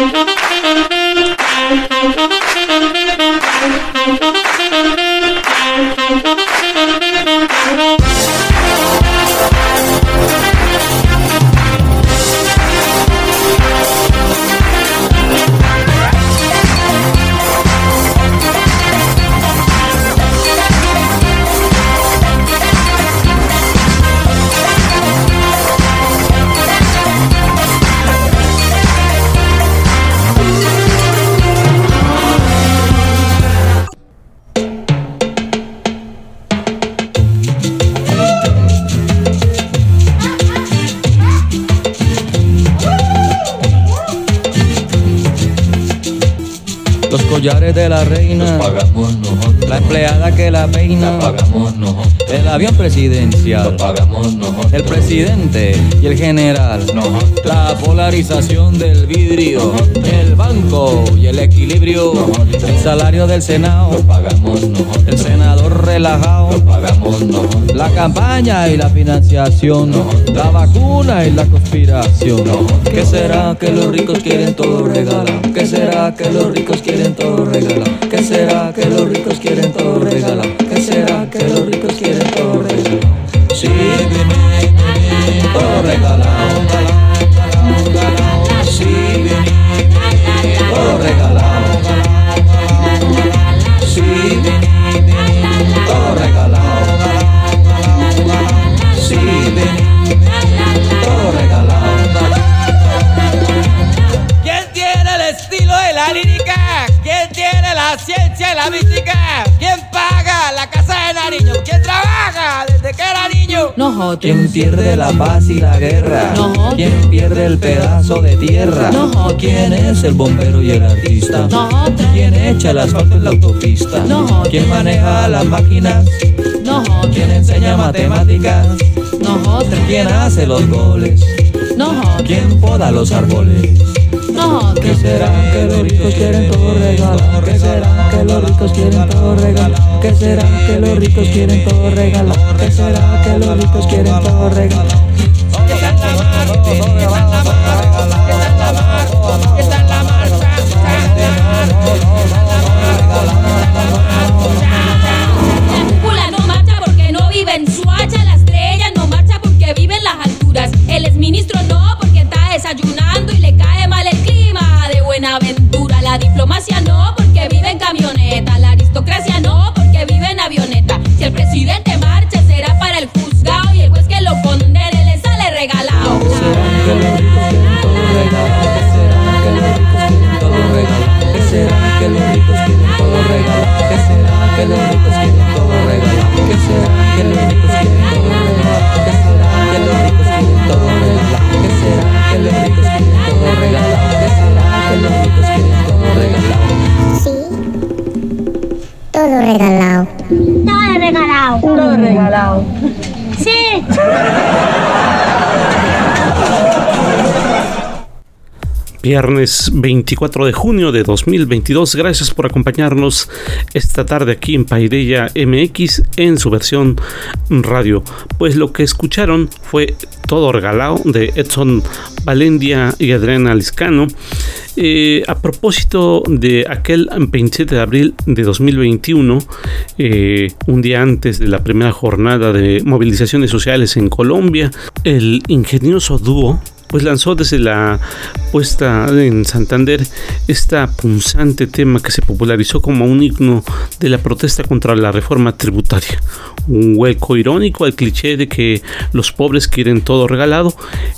Los presidencial, el presidente y el general, la polarización del vidrio, el banco y el equilibrio, el salario del Senado, el senador relajado, la campaña y la financiación, la vacuna y la conspiración. ¿Qué será que los ricos quieren todo regalado? ¿Qué será que los ricos quieren todo regalado? ¿Qué será que los ricos quieren todo regalado? ¿Qué será que los ricos quieren todo la? ¿Quién paga la casa de Nariño? ¿Quién trabaja desde que era niño? Nosotros. ¿Quién pierde la paz y la guerra? Nosotros. ¿Quién pierde el pedazo de tierra? Nosotros. ¿Quién es el bombero y el artista? Nosotros. ¿Quién echa el asfalto en la autopista? Nosotros. ¿Quién maneja las máquinas? Nosotros. ¿Quién enseña matemáticas? Nosotros. ¿Quién hace los goles? Nosotros. ¿Quién poda los árboles? ¿Qué será que los ricos quieren todo regalado? ¿Qué será que los ricos quieren todo regalado? ¿Qué será que los ricos quieren todo regalado? ¿Qué será que los ricos quieren todo regalado? No porque vive en camioneta. La aristocracia no porque vive en avioneta. Si el presidente regalado. Todo regalado. Todo regalado. Sí. Viernes 24 de junio de 2022. Gracias por acompañarnos esta tarde aquí en Paideya MX en su versión radio. Pues lo que escucharon fue Todo Regalado de Edson Valendia y Adriana Liscano. Eh, a propósito de aquel 27 de abril de 2021, eh, un día antes de la primera jornada de movilizaciones sociales en Colombia, el ingenioso dúo pues lanzó desde la puesta en Santander esta punzante tema que se popularizó como un himno de la protesta contra la reforma tributaria. Un hueco irónico al cliché de que los pobres quieren todo regalado,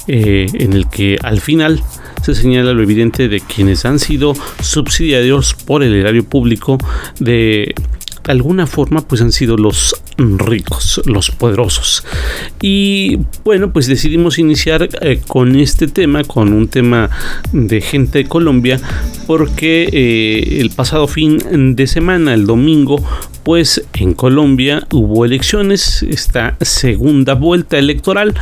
eh, en el que al final se señala lo evidente de quienes han sido subsidiarios por el erario público de alguna forma pues han sido los ricos, los poderosos. Y bueno, pues decidimos iniciar eh, con este tema, con un tema de gente de Colombia, porque eh, el pasado fin de semana, el domingo, pues en Colombia hubo elecciones, esta segunda vuelta electoral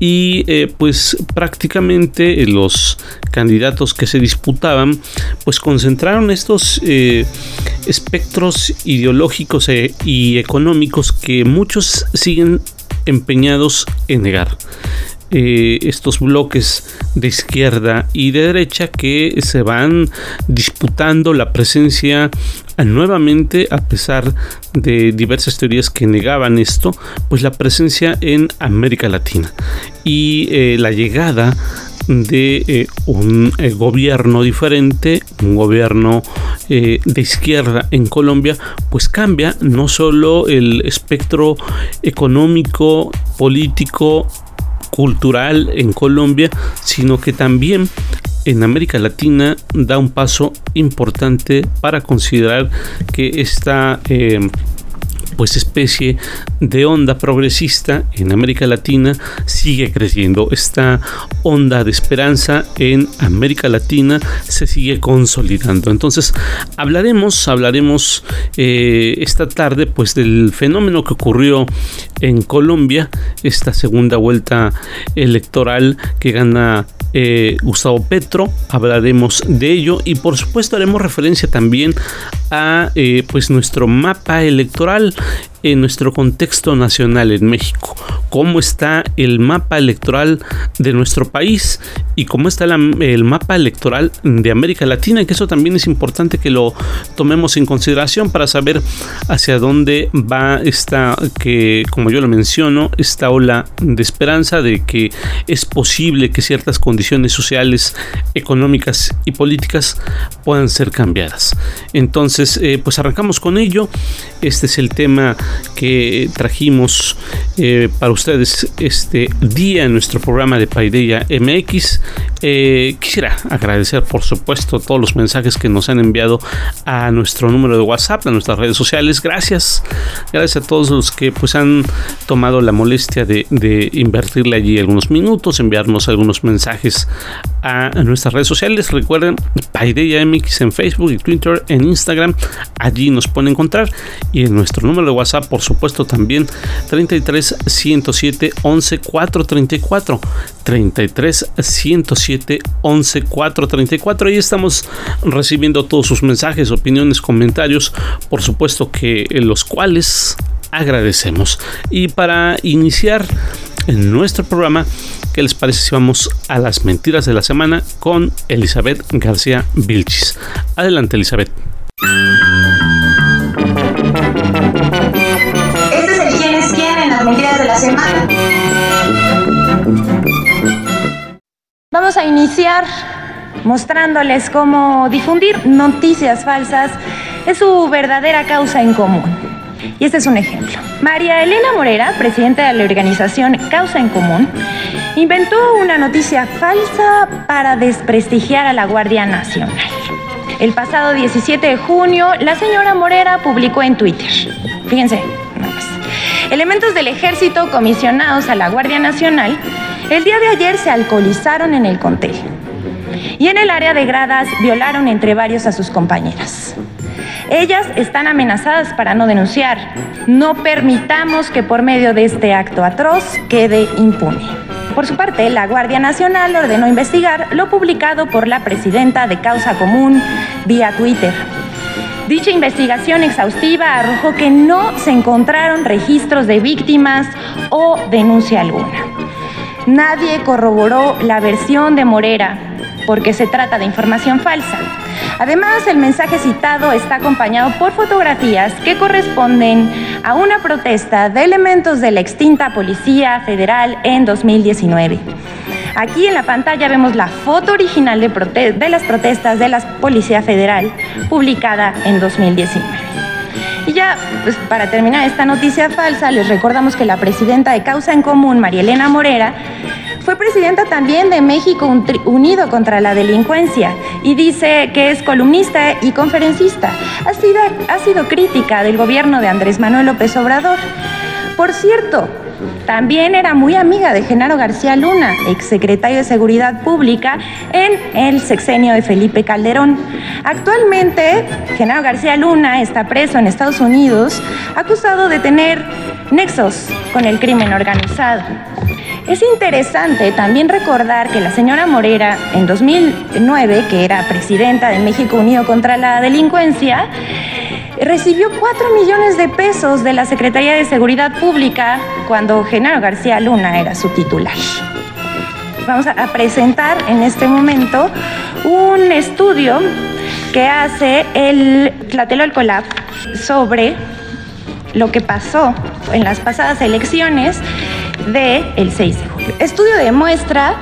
y eh, pues prácticamente los candidatos que se disputaban pues concentraron estos espectros ideológicos e, y económicos que muchos siguen empeñados en negar. eh, estos bloques de izquierda y de derecha que se van disputando la presencia eh, nuevamente a pesar de diversas teorías que negaban esto pues la presencia en América Latina y eh, la llegada de eh, un eh, gobierno diferente, un gobierno eh, de izquierda en Colombia, pues cambia no solo el espectro económico, político, cultural en Colombia, sino que también en América Latina da un paso importante para considerar que esta pues especie de onda progresista en América Latina sigue creciendo. Esta onda de esperanza en América Latina se sigue consolidando. Entonces hablaremos, hablaremos eh, esta tarde pues del fenómeno que ocurrió en Colombia, esta segunda vuelta electoral que gana eh, Gustavo Petro, hablaremos de ello y por supuesto haremos referencia también a eh, pues nuestro mapa electoral en nuestro contexto nacional en México, cómo está el mapa electoral de nuestro país y cómo está el mapa electoral de América Latina, que eso también es importante que lo tomemos en consideración para saber hacia dónde va esta, que como yo lo menciono, esta ola de esperanza de que es posible que ciertas condiciones sociales, económicas y políticas puedan ser cambiadas. Entonces, eh, pues arrancamos con ello. Este es el tema que trajimos eh, para ustedes este día en nuestro programa de Paideia MX. Eh, quisiera agradecer, por supuesto, todos los mensajes que nos han enviado a nuestro número de WhatsApp, a nuestras redes sociales. Gracias, gracias a todos los que pues han tomado la molestia de, de invertirle allí algunos minutos, enviarnos algunos mensajes a, nuestras redes sociales. Recuerden, Paideia MX en Facebook y Twitter, en Instagram, allí nos pueden encontrar y en nuestro número de WhatsApp por supuesto también 33 107 11 434 33 107 11 434 ahí estamos recibiendo todos sus mensajes opiniones comentarios por supuesto que los cuales agradecemos y para iniciar en nuestro programa ¿Qué les parece si vamos a las mentiras de la semana con Elizabeth García Vilchis? Adelante, Elizabeth. Mentiras de la semana. Vamos a iniciar mostrándoles cómo difundir noticias falsas es su verdadera causa en común. Y este es un ejemplo. María Elena Morera, presidenta de la organización Causa en Común, inventó una noticia falsa para desprestigiar a la Guardia Nacional. El pasado 17 de junio, la señora Morera publicó en Twitter. Fíjense. Elementos del ejército comisionados a la Guardia Nacional el día de ayer se alcoholizaron en el contel y en el área de gradas violaron entre varios a sus compañeras. Ellas están amenazadas para no denunciar. No permitamos que por medio de este acto atroz quede impune. Por su parte, la Guardia Nacional ordenó investigar lo publicado por la presidenta de Causa Común vía Twitter. Dicha investigación exhaustiva arrojó que no se encontraron registros de víctimas o denuncia alguna. Nadie corroboró la versión de Morera porque se trata de información falsa. Además, el mensaje citado está acompañado por fotografías que corresponden a una protesta de elementos de la extinta Policía Federal en 2019. Aquí en la pantalla vemos la foto original de, prote de las protestas de la Policía Federal publicada en 2019. Y ya, pues, para terminar esta noticia falsa, les recordamos que la presidenta de Causa en Común, María Elena Morera, fue presidenta también de México Unido contra la Delincuencia y dice que es columnista y conferencista. Ha sido, ha sido crítica del gobierno de Andrés Manuel López Obrador. Por cierto, también era muy amiga de Genaro García Luna, exsecretario de Seguridad Pública en el sexenio de Felipe Calderón. Actualmente, Genaro García Luna está preso en Estados Unidos, acusado de tener nexos con el crimen organizado. Es interesante también recordar que la señora Morera, en 2009, que era presidenta de México Unido contra la Delincuencia, recibió 4 millones de pesos de la Secretaría de Seguridad Pública cuando Genaro García Luna era su titular. vamos a presentar en este momento un estudio que hace el Tlatelolco Lab sobre lo que pasó en las pasadas elecciones del el 6 de julio. Estudio demuestra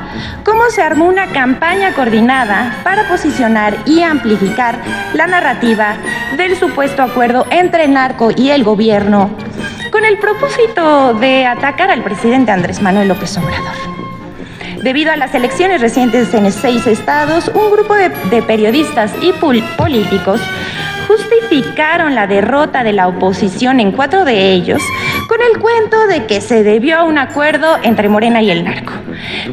cómo se armó una campaña coordinada para posicionar y amplificar la narrativa del supuesto acuerdo entre el narco y el gobierno con el propósito de atacar al presidente Andrés Manuel López Obrador. Debido a las elecciones recientes en seis estados, un grupo de, de periodistas y políticos justificaron la derrota de la oposición en cuatro de ellos con el cuento de que se debió a un acuerdo entre Morena y el narco.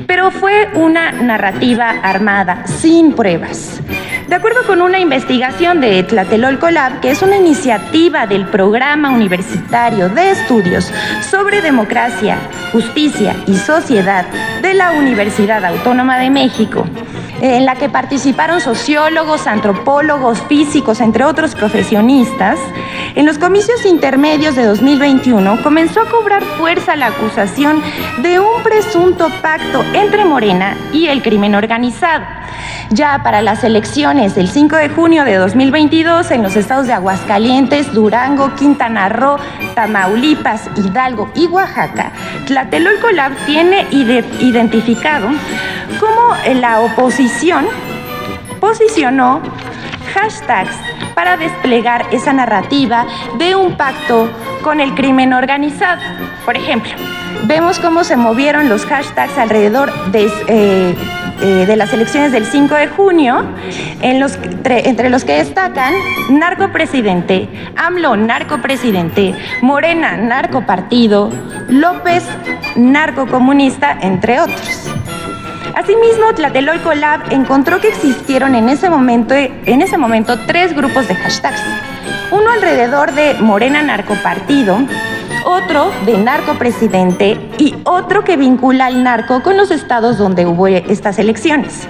Pero fue una narrativa armada, sin pruebas. De acuerdo con una investigación de Tlatelolco Lab, que es una iniciativa del Programa Universitario de Estudios sobre Democracia, Justicia y Sociedad de la Universidad Autónoma de México, en la que participaron sociólogos, antropólogos, físicos, entre otros profesionistas, en los comicios intermedios de 2021 comenzó a cobrar fuerza la acusación de un presunto pacto entre Morena y el crimen organizado. Ya para las elecciones del 5 de junio de 2022 en los estados de Aguascalientes, Durango, Quintana Roo, Tamaulipas, Hidalgo y Oaxaca, Tlatelolco Lab tiene identificado cómo la oposición posicionó hashtags para desplegar esa narrativa de un pacto con el crimen organizado. Por ejemplo, vemos cómo se movieron los hashtags alrededor de, eh, eh, las elecciones del 5 de junio, entre los que destacan narco presidente, AMLO narco presidente, Morena narco partido, López narco comunista, entre otros. Asimismo, Tlatelolco Lab encontró que existieron en ese momento, en ese momento tres grupos de hashtags. Uno alrededor de Morena Narcopartido, otro de narcopresidente y otro que vincula al narco con los estados donde hubo estas elecciones.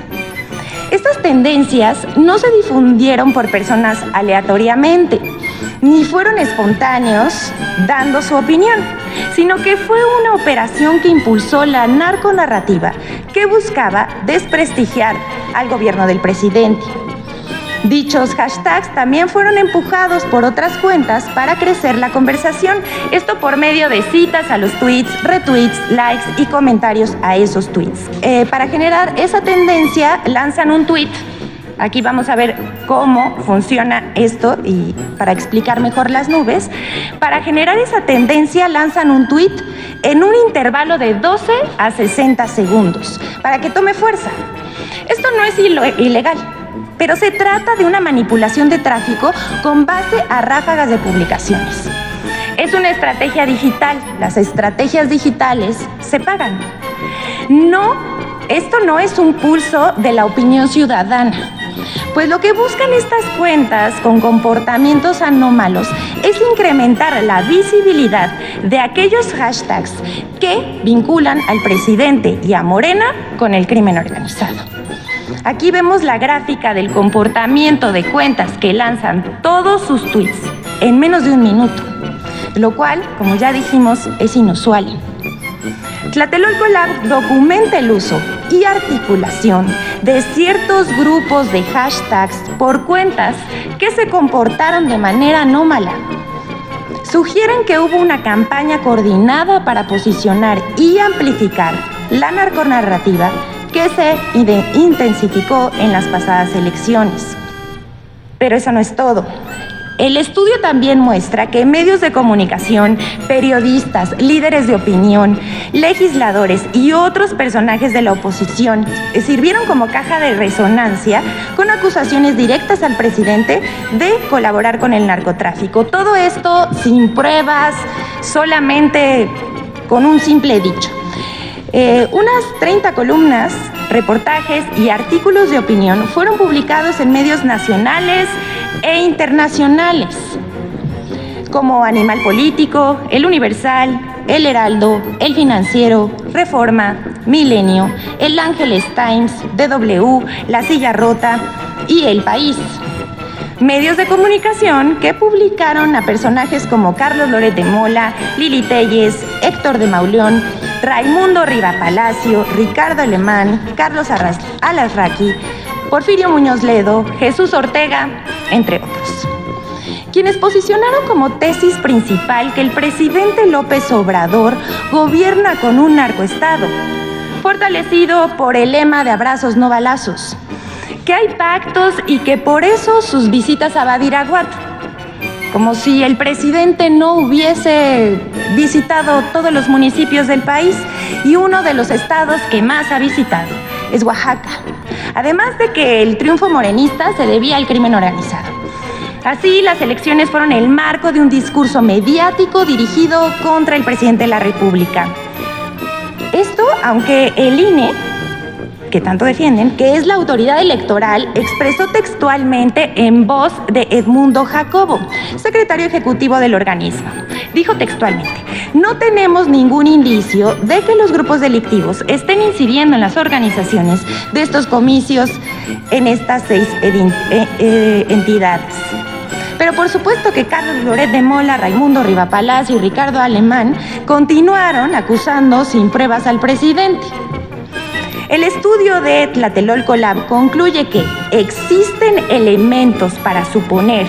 Estas tendencias no se difundieron por personas aleatoriamente, ni fueron espontáneos dando su opinión, sino que fue una operación que impulsó la narconarrativa que buscaba desprestigiar al gobierno del presidente. Dichos hashtags también fueron empujados por otras cuentas para crecer la conversación, esto por medio de citas a los tweets, retweets, likes y comentarios a esos tweets. Eh, para generar esa tendencia lanzan un tweet Aquí vamos a ver cómo funciona esto y para explicar mejor las nubes. Para generar esa tendencia lanzan un tweet en un intervalo de 12 a 60 segundos para que tome fuerza. Esto no es ilegal, pero se trata de una manipulación de tráfico con base a ráfagas de publicaciones. Es una estrategia digital. Las estrategias digitales se pagan. No, esto no es un pulso de la opinión ciudadana. Pues lo que buscan estas cuentas con comportamientos anómalos es incrementar la visibilidad de aquellos hashtags que vinculan al presidente y a Morena con el crimen organizado. Aquí vemos la gráfica del comportamiento de cuentas que lanzan todos sus tweets en menos de un minuto, lo cual, como ya dijimos, es inusual. Tlatelolco Lab documenta el uso y articulación de ciertos grupos de hashtags por cuentas que se comportaron de manera anómala. Sugieren que hubo una campaña coordinada para posicionar y amplificar la narconarrativa que se intensificó en las pasadas elecciones. Pero eso no es todo. El estudio también muestra que medios de comunicación, periodistas, líderes de opinión, legisladores y otros personajes de la oposición sirvieron como caja de resonancia con acusaciones directas al presidente de colaborar con el narcotráfico. Todo esto sin pruebas, solamente con un simple dicho. Eh, unas 30 columnas, reportajes y artículos de opinión fueron publicados en medios nacionales, e internacionales, como Animal Político, El Universal, El Heraldo, El Financiero, Reforma, Milenio, El Ángeles Times, DW, La Silla Rota y El País. Medios de comunicación que publicaron a personajes como Carlos Loret de Mola, Lili Telles, Héctor de Mauleón, Raimundo Riva Palacio, Ricardo Alemán, Carlos Arras Alasraqui, Porfirio Muñoz Ledo, Jesús Ortega, entre otros. Quienes posicionaron como tesis principal que el presidente López Obrador gobierna con un narcoestado, fortalecido por el lema de abrazos no balazos, que hay pactos y que por eso sus visitas a Badiraguato, como si el presidente no hubiese visitado todos los municipios del país y uno de los estados que más ha visitado es Oaxaca. Además de que el triunfo morenista se debía al crimen organizado. Así, las elecciones fueron el marco de un discurso mediático dirigido contra el presidente de la República. Esto, aunque el INE que tanto defienden, que es la autoridad electoral, expresó textualmente en voz de Edmundo Jacobo, secretario ejecutivo del organismo. Dijo textualmente, no tenemos ningún indicio de que los grupos delictivos estén incidiendo en las organizaciones de estos comicios en estas seis eh, eh, entidades. Pero por supuesto que Carlos Loret de Mola, Raimundo Rivapalacio y Ricardo Alemán continuaron acusando sin pruebas al presidente. El estudio de Tlatelolco Lab concluye que existen elementos para suponer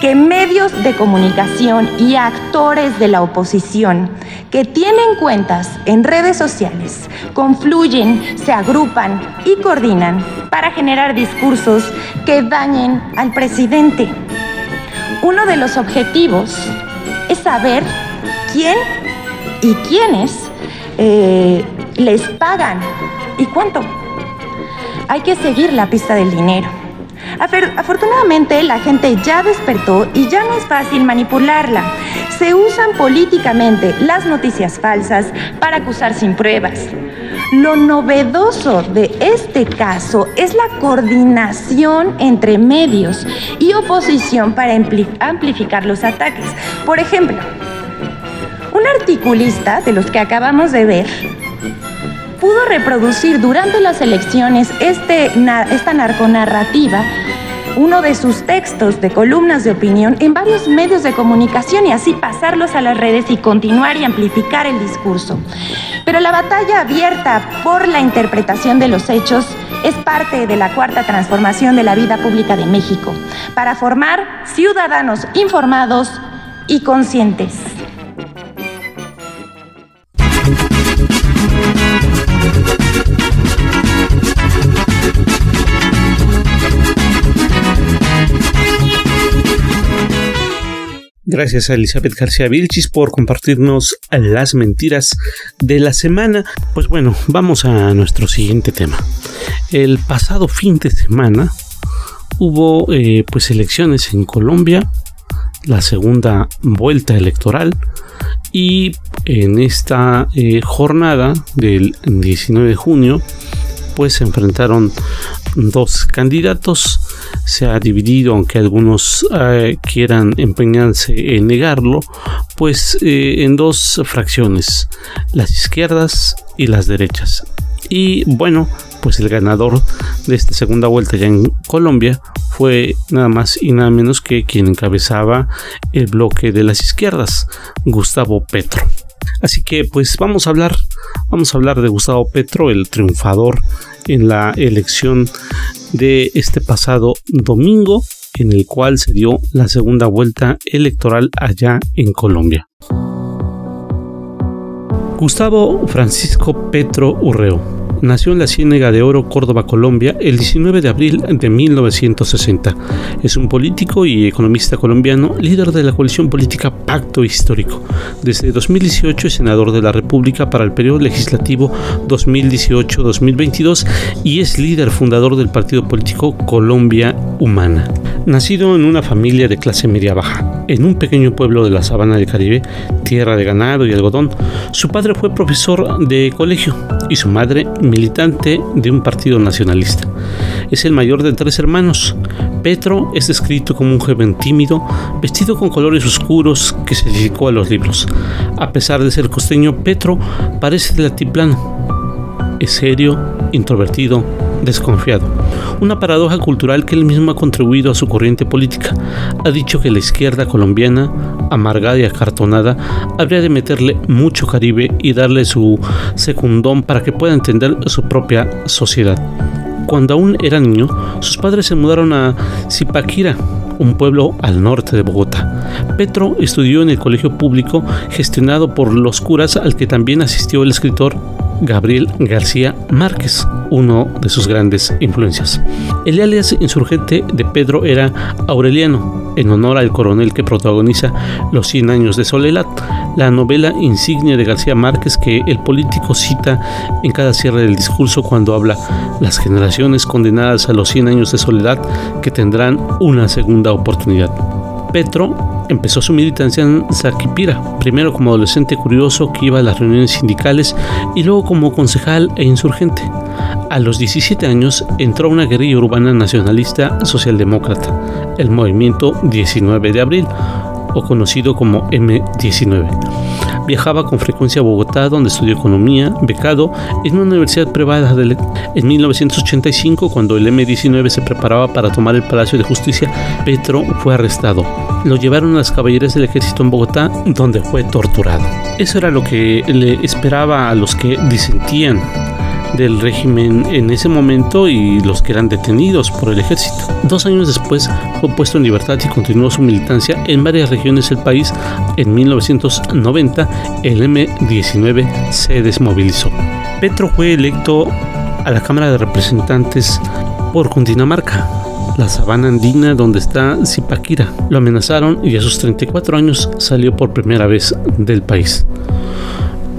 que medios de comunicación y actores de la oposición que tienen cuentas en redes sociales confluyen, se agrupan y coordinan para generar discursos que dañen al presidente. Uno de los objetivos es saber quién y quiénes eh, les pagan y cuánto. Hay que seguir la pista del dinero. Afortunadamente la gente ya despertó y ya no es fácil manipularla. Se usan políticamente las noticias falsas para acusar sin pruebas. Lo novedoso de este caso es la coordinación entre medios y oposición para amplificar los ataques. Por ejemplo, un articulista de los que acabamos de ver pudo reproducir durante las elecciones este, esta narconarrativa, uno de sus textos de columnas de opinión en varios medios de comunicación y así pasarlos a las redes y continuar y amplificar el discurso. Pero la batalla abierta por la interpretación de los hechos es parte de la cuarta transformación de la vida pública de México, para formar ciudadanos informados y conscientes. Gracias a Elizabeth García Vilchis por compartirnos las mentiras de la semana. Pues bueno, vamos a nuestro siguiente tema. El pasado fin de semana hubo eh, pues elecciones en Colombia, la segunda vuelta electoral y en esta eh, jornada del 19 de junio pues se enfrentaron dos candidatos se ha dividido, aunque algunos eh, quieran empeñarse en negarlo, pues eh, en dos fracciones, las izquierdas y las derechas. Y bueno, pues el ganador de esta segunda vuelta ya en Colombia fue nada más y nada menos que quien encabezaba el bloque de las izquierdas, Gustavo Petro. Así que pues vamos a hablar, vamos a hablar de Gustavo Petro, el triunfador en la elección de este pasado domingo, en el cual se dio la segunda vuelta electoral allá en Colombia. Gustavo Francisco Petro Urreo nació en la Ciénega de Oro, Córdoba, Colombia, el 19 de abril de 1960. Es un político y economista colombiano, líder de la coalición política Pacto Histórico. Desde 2018 es senador de la República para el periodo legislativo 2018-2022 y es líder fundador del partido político Colombia Humana. Nacido en una familia de clase media baja, en un pequeño pueblo de la sabana del Caribe, tierra de ganado y algodón, su padre fue profesor de colegio y su madre militante de un partido nacionalista. Es el mayor de tres hermanos. Petro es descrito como un joven tímido, vestido con colores oscuros que se dedicó a los libros. A pesar de ser costeño, Petro parece de altiplano. Es serio, introvertido, desconfiado. Una paradoja cultural que él mismo ha contribuido a su corriente política. Ha dicho que la izquierda colombiana, amargada y acartonada, habría de meterle mucho Caribe y darle su secundón para que pueda entender su propia sociedad. Cuando aún era niño, sus padres se mudaron a Zipaquira, un pueblo al norte de Bogotá. Petro estudió en el colegio público gestionado por los curas al que también asistió el escritor Gabriel García Márquez, uno de sus grandes influencias. El alias insurgente de Pedro era Aureliano, en honor al coronel que protagoniza Los 100 años de soledad, la novela insignia de García Márquez que el político cita en cada cierre del discurso cuando habla las generaciones condenadas a los 100 años de soledad que tendrán una segunda oportunidad. Petro empezó su militancia en Zaquipira, primero como adolescente curioso que iba a las reuniones sindicales y luego como concejal e insurgente. A los 17 años entró a una guerrilla urbana nacionalista socialdemócrata, el movimiento 19 de abril, o conocido como M19. Viajaba con frecuencia a Bogotá, donde estudió economía, becado en una universidad privada. De en 1985, cuando el M19 se preparaba para tomar el Palacio de Justicia, Petro fue arrestado. Lo llevaron a las caballerías del ejército en Bogotá, donde fue torturado. Eso era lo que le esperaba a los que disentían del régimen en ese momento y los que eran detenidos por el ejército. Dos años después fue puesto en libertad y continuó su militancia en varias regiones del país. En 1990 el M-19 se desmovilizó. Petro fue electo a la Cámara de Representantes por Cundinamarca, la sabana andina donde está Zipaquira. Lo amenazaron y a sus 34 años salió por primera vez del país.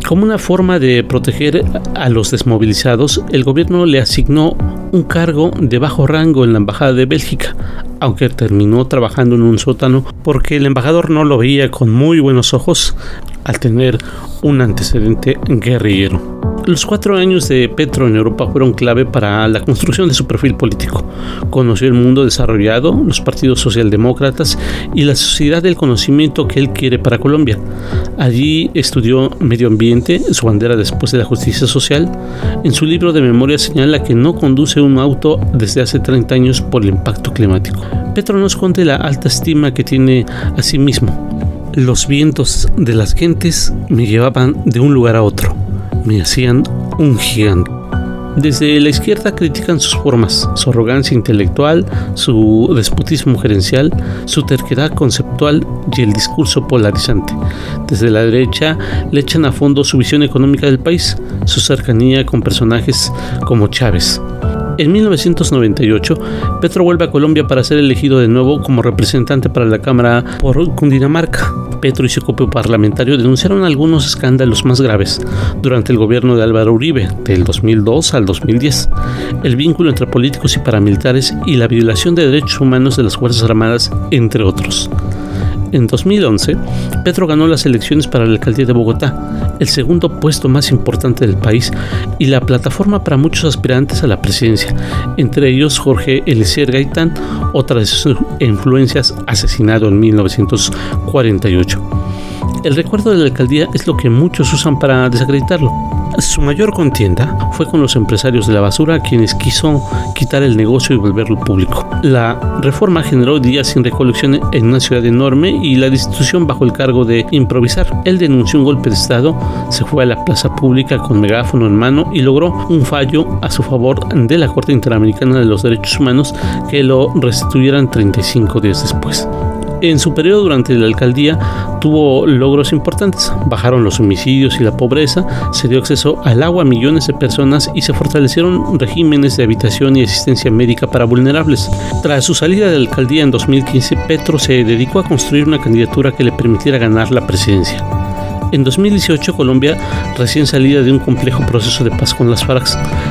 Como una forma de proteger a los desmovilizados, el gobierno le asignó un cargo de bajo rango en la Embajada de Bélgica, aunque terminó trabajando en un sótano porque el embajador no lo veía con muy buenos ojos al tener un antecedente guerrillero. Los cuatro años de Petro en Europa fueron clave para la construcción de su perfil político. Conoció el mundo desarrollado, los partidos socialdemócratas y la sociedad del conocimiento que él quiere para Colombia. Allí estudió medio ambiente, su bandera después de la justicia social. En su libro de memoria señala que no conduce un auto desde hace 30 años por el impacto climático. Petro nos cuenta la alta estima que tiene a sí mismo. Los vientos de las gentes me llevaban de un lugar a otro me hacían un gigante. Desde la izquierda critican sus formas, su arrogancia intelectual, su despotismo gerencial, su terquedad conceptual y el discurso polarizante. Desde la derecha le echan a fondo su visión económica del país, su cercanía con personajes como Chávez. En 1998, Petro vuelve a Colombia para ser elegido de nuevo como representante para la Cámara por Cundinamarca. Petro y su copio parlamentario denunciaron algunos escándalos más graves durante el gobierno de Álvaro Uribe, del 2002 al 2010, el vínculo entre políticos y paramilitares y la violación de derechos humanos de las Fuerzas Armadas, entre otros. En 2011, Petro ganó las elecciones para la alcaldía de Bogotá, el segundo puesto más importante del país y la plataforma para muchos aspirantes a la presidencia, entre ellos Jorge Eliezer Gaitán, otra de sus influencias, asesinado en 1948. El recuerdo de la alcaldía es lo que muchos usan para desacreditarlo. Su mayor contienda fue con los empresarios de la basura, quienes quiso quitar el negocio y volverlo público. La reforma generó días sin recolección en una ciudad enorme y la destitución bajo el cargo de improvisar. Él denunció un golpe de Estado, se fue a la plaza pública con megáfono en mano y logró un fallo a su favor de la Corte Interamericana de los Derechos Humanos que lo restituyeran 35 días después. En su periodo durante la alcaldía tuvo logros importantes. Bajaron los homicidios y la pobreza, se dio acceso al agua a millones de personas y se fortalecieron regímenes de habitación y asistencia médica para vulnerables. Tras su salida de la alcaldía en 2015, Petro se dedicó a construir una candidatura que le permitiera ganar la presidencia. En 2018, Colombia, recién salida de un complejo proceso de paz con las FARC,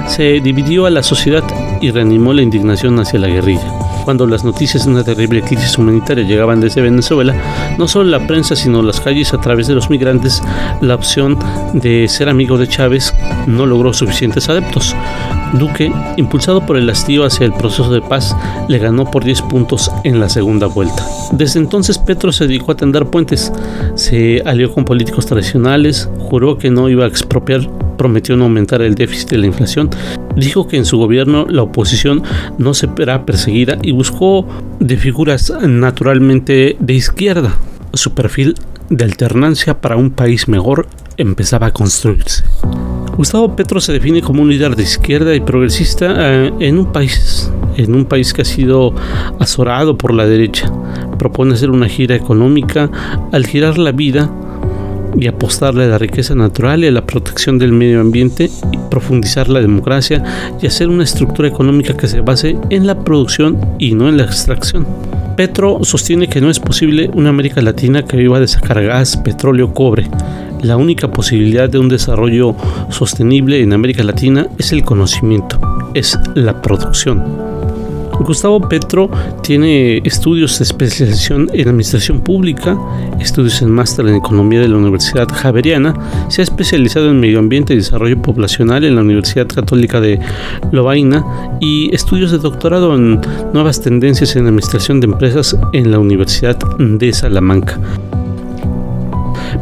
se dividió a la sociedad y reanimó la indignación hacia la guerrilla. Cuando las noticias de una terrible crisis humanitaria llegaban desde Venezuela, no solo la prensa, sino las calles a través de los migrantes, la opción de ser amigo de Chávez no logró suficientes adeptos. Duque, impulsado por el hastío hacia el proceso de paz, le ganó por 10 puntos en la segunda vuelta. Desde entonces Petro se dedicó a tender puentes, se alió con políticos tradicionales, juró que no iba a expropiar, prometió no aumentar el déficit de la inflación Dijo que en su gobierno la oposición no se verá perseguida y buscó de figuras naturalmente de izquierda. Su perfil de alternancia para un país mejor empezaba a construirse. Gustavo Petro se define como un líder de izquierda y progresista eh, en un país en un país que ha sido azorado por la derecha. Propone hacer una gira económica al girar la vida y apostarle a la riqueza natural y a la protección del medio ambiente, y profundizar la democracia y hacer una estructura económica que se base en la producción y no en la extracción. Petro sostiene que no es posible una América Latina que viva de sacar gas, petróleo, cobre. La única posibilidad de un desarrollo sostenible en América Latina es el conocimiento, es la producción. Gustavo Petro tiene estudios de especialización en administración pública, estudios en máster en economía de la Universidad Javeriana, se ha especializado en medio ambiente y desarrollo poblacional en la Universidad Católica de Lovaina y estudios de doctorado en nuevas tendencias en administración de empresas en la Universidad de Salamanca.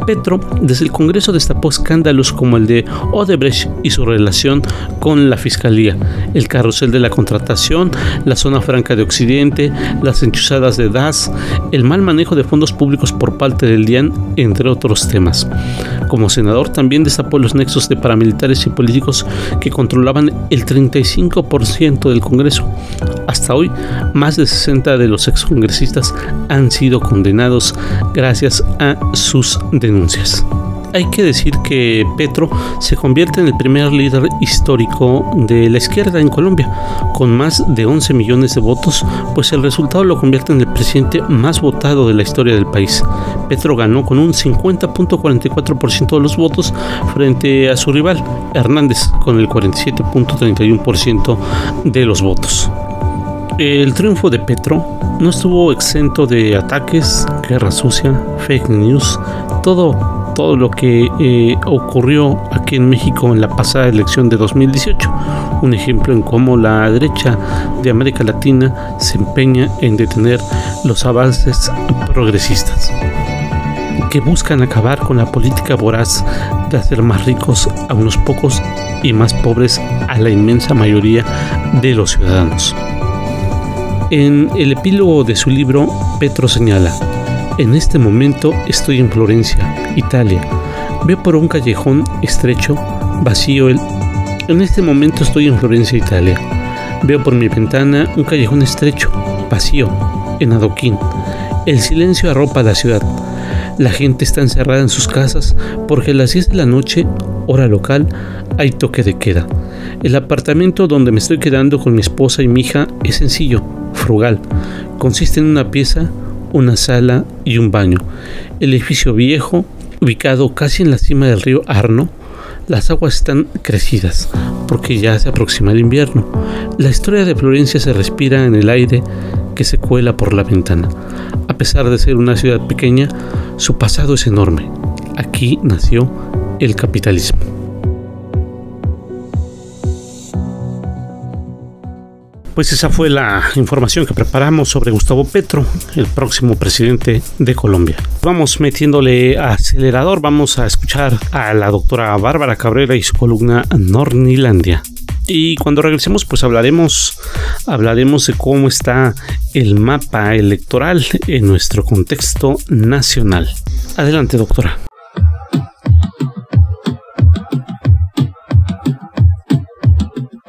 Petro desde el Congreso destapó escándalos como el de Odebrecht y su relación con la Fiscalía, el carrusel de la contratación, la zona franca de Occidente, las enchuzadas de DAS, el mal manejo de fondos públicos por parte del DIAN, entre otros temas. Como senador también destapó los nexos de paramilitares y políticos que controlaban el 35% del Congreso. Hasta hoy, más de 60 de los excongresistas han sido condenados gracias a sus denuncias. Hay que decir que Petro se convierte en el primer líder histórico de la izquierda en Colombia, con más de 11 millones de votos, pues el resultado lo convierte en el presidente más votado de la historia del país. Petro ganó con un 50.44% de los votos frente a su rival, Hernández, con el 47.31% de los votos. El triunfo de Petro no estuvo exento de ataques, guerra sucia, fake news, todo, todo lo que eh, ocurrió aquí en México en la pasada elección de 2018. Un ejemplo en cómo la derecha de América Latina se empeña en detener los avances progresistas que buscan acabar con la política voraz de hacer más ricos a unos pocos y más pobres a la inmensa mayoría de los ciudadanos. En el epílogo de su libro, Petro señala, en este momento estoy en Florencia, Italia. Veo por un callejón estrecho, vacío el... En este momento estoy en Florencia, Italia. Veo por mi ventana un callejón estrecho, vacío, en adoquín. El silencio arropa la ciudad. La gente está encerrada en sus casas porque a las 10 de la noche, hora local, hay toque de queda. El apartamento donde me estoy quedando con mi esposa y mi hija es sencillo, frugal. Consiste en una pieza, una sala y un baño. El edificio viejo, ubicado casi en la cima del río Arno, las aguas están crecidas porque ya se aproxima el invierno. La historia de Florencia se respira en el aire que se cuela por la ventana. A pesar de ser una ciudad pequeña, su pasado es enorme. Aquí nació el capitalismo. Pues esa fue la información que preparamos sobre Gustavo Petro, el próximo presidente de Colombia. Vamos metiéndole acelerador, vamos a escuchar a la doctora Bárbara Cabrera y su columna Nornilandia. Y cuando regresemos, pues hablaremos, hablaremos de cómo está el mapa electoral en nuestro contexto nacional. Adelante, doctora.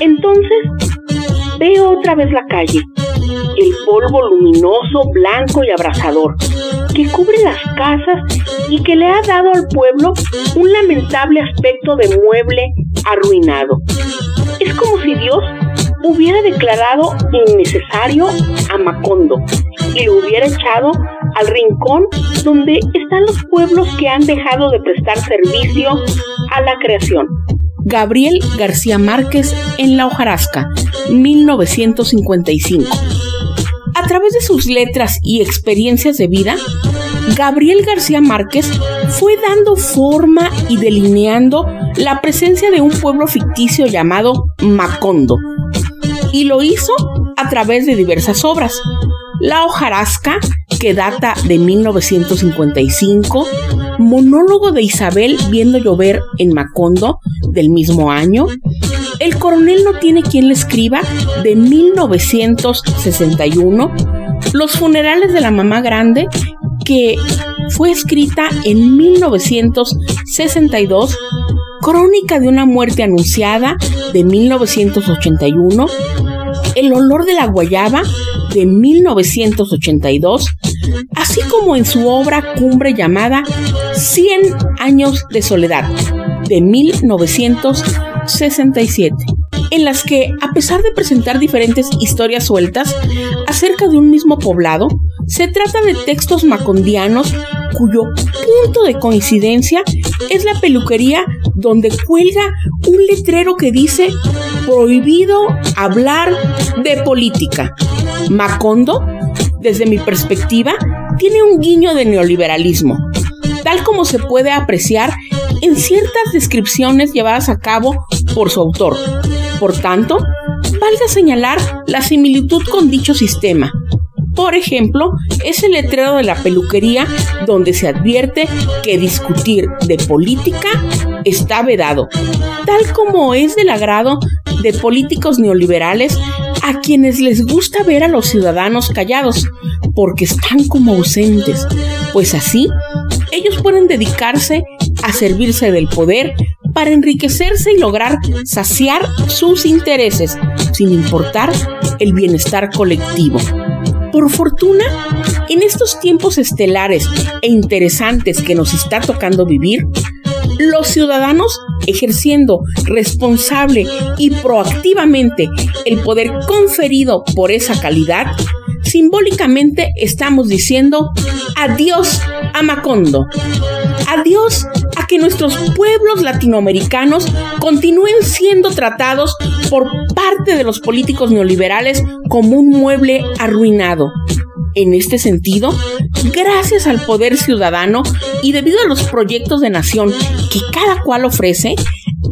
Entonces veo otra vez la calle, el polvo luminoso, blanco y abrasador, que cubre las casas y que le ha dado al pueblo un lamentable aspecto de mueble arruinado. Es como si Dios hubiera declarado innecesario a Macondo y lo hubiera echado al rincón donde están los pueblos que han dejado de prestar servicio a la creación. Gabriel García Márquez en La hojarasca, 1955. A través de sus letras y experiencias de vida, Gabriel García Márquez fue dando forma y delineando la presencia de un pueblo ficticio llamado Macondo. Y lo hizo a través de diversas obras. La hojarasca, que data de 1955, monólogo de Isabel viendo llover en Macondo del mismo año, El coronel no tiene quien le escriba de 1961, Los funerales de la mamá grande, que fue escrita en 1962, Crónica de una muerte anunciada de 1981, El olor de la guayaba de 1982, así como en su obra cumbre llamada 100 años de soledad de 1967, en las que, a pesar de presentar diferentes historias sueltas acerca de un mismo poblado, se trata de textos macondianos cuyo punto de coincidencia es la peluquería donde cuelga un letrero que dice prohibido hablar de política. Macondo, desde mi perspectiva, tiene un guiño de neoliberalismo, tal como se puede apreciar en ciertas descripciones llevadas a cabo por su autor. Por tanto, valga señalar la similitud con dicho sistema. Por ejemplo, es el letrero de la peluquería donde se advierte que discutir de política está vedado, tal como es del agrado de políticos neoliberales a quienes les gusta ver a los ciudadanos callados, porque están como ausentes, pues así ellos pueden dedicarse a servirse del poder para enriquecerse y lograr saciar sus intereses, sin importar el bienestar colectivo. Por fortuna, en estos tiempos estelares e interesantes que nos está tocando vivir, los ciudadanos ejerciendo responsable y proactivamente el poder conferido por esa calidad, simbólicamente estamos diciendo adiós a Macondo, adiós a que nuestros pueblos latinoamericanos continúen siendo tratados por parte de los políticos neoliberales como un mueble arruinado. En este sentido, gracias al poder ciudadano y debido a los proyectos de nación que cada cual ofrece,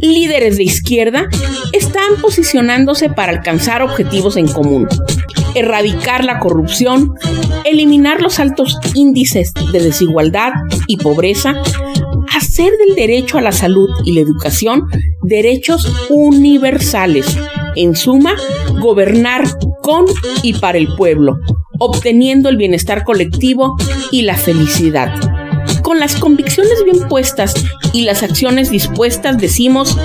líderes de izquierda están posicionándose para alcanzar objetivos en común. Erradicar la corrupción, eliminar los altos índices de desigualdad y pobreza, hacer del derecho a la salud y la educación derechos universales. En suma, gobernar con y para el pueblo, obteniendo el bienestar colectivo y la felicidad. Con las convicciones bien puestas y las acciones dispuestas decimos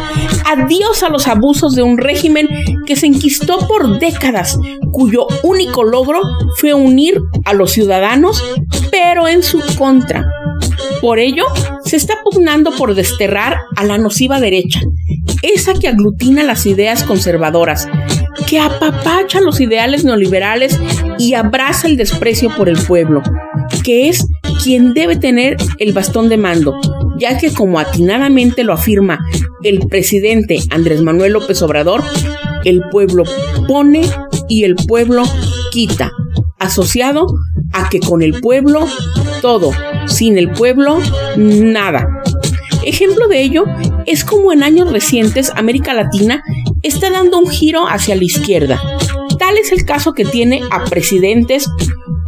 adiós a los abusos de un régimen que se enquistó por décadas, cuyo único logro fue unir a los ciudadanos, pero en su contra. Por ello, se está pugnando por desterrar a la nociva derecha, esa que aglutina las ideas conservadoras, que apapacha los ideales neoliberales y abraza el desprecio por el pueblo, que es quien debe tener el bastón de mando, ya que como atinadamente lo afirma el presidente Andrés Manuel López Obrador, el pueblo pone y el pueblo quita, asociado a que con el pueblo todo, sin el pueblo nada. Ejemplo de ello es como en años recientes América Latina está dando un giro hacia la izquierda. Tal es el caso que tiene a presidentes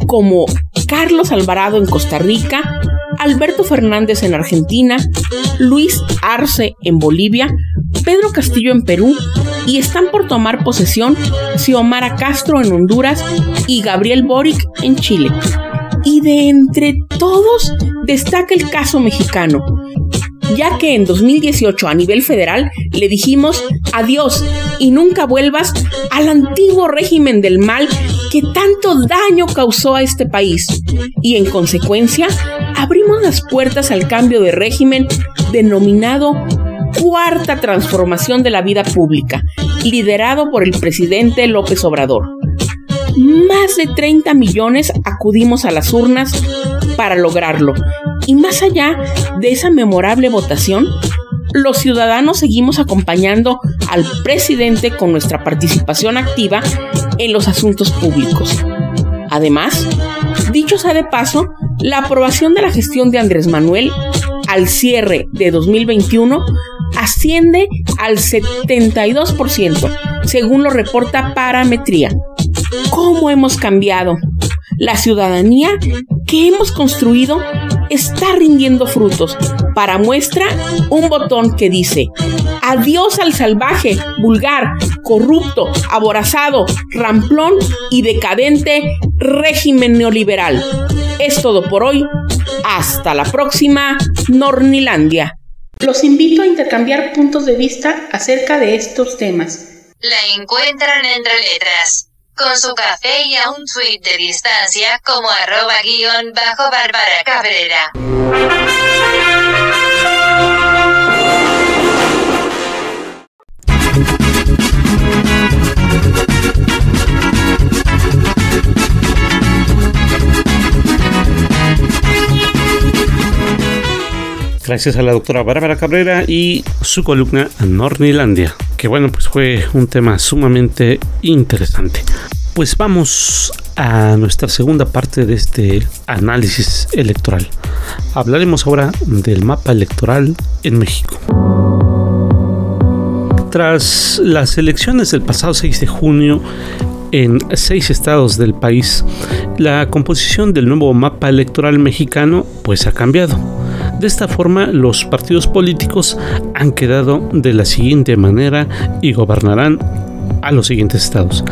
como Carlos Alvarado en Costa Rica, Alberto Fernández en Argentina, Luis Arce en Bolivia, Pedro Castillo en Perú y están por tomar posesión Xiomara Castro en Honduras y Gabriel Boric en Chile. Y de entre todos destaca el caso mexicano, ya que en 2018 a nivel federal le dijimos adiós y nunca vuelvas al antiguo régimen del mal que tanto daño causó a este país y en consecuencia abrimos las puertas al cambio de régimen denominado cuarta transformación de la vida pública, liderado por el presidente López Obrador. Más de 30 millones acudimos a las urnas para lograrlo y más allá de esa memorable votación, los ciudadanos seguimos acompañando al presidente con nuestra participación activa en los asuntos públicos. Además, dicho sea de paso, la aprobación de la gestión de Andrés Manuel al cierre de 2021 asciende al 72%, según lo reporta Parametría. ¿Cómo hemos cambiado? La ciudadanía que hemos construido está rindiendo frutos. Para muestra, un botón que dice, adiós al salvaje, vulgar, corrupto, aborazado, ramplón y decadente régimen neoliberal. Es todo por hoy. Hasta la próxima, Nornilandia. Los invito a intercambiar puntos de vista acerca de estos temas. La encuentran entre letras con su café y a un tweet de distancia como arroba guion bajo Bárbara Cabrera. Gracias a la doctora Bárbara Cabrera y su columna Nornilandia, que bueno, pues fue un tema sumamente interesante. Pues vamos a nuestra segunda parte de este análisis electoral. Hablaremos ahora del mapa electoral en México. Tras las elecciones del pasado 6 de junio, en seis estados del país, la composición del nuevo mapa electoral mexicano pues ha cambiado. De esta forma, los partidos políticos han quedado de la siguiente manera y gobernarán a los siguientes estados.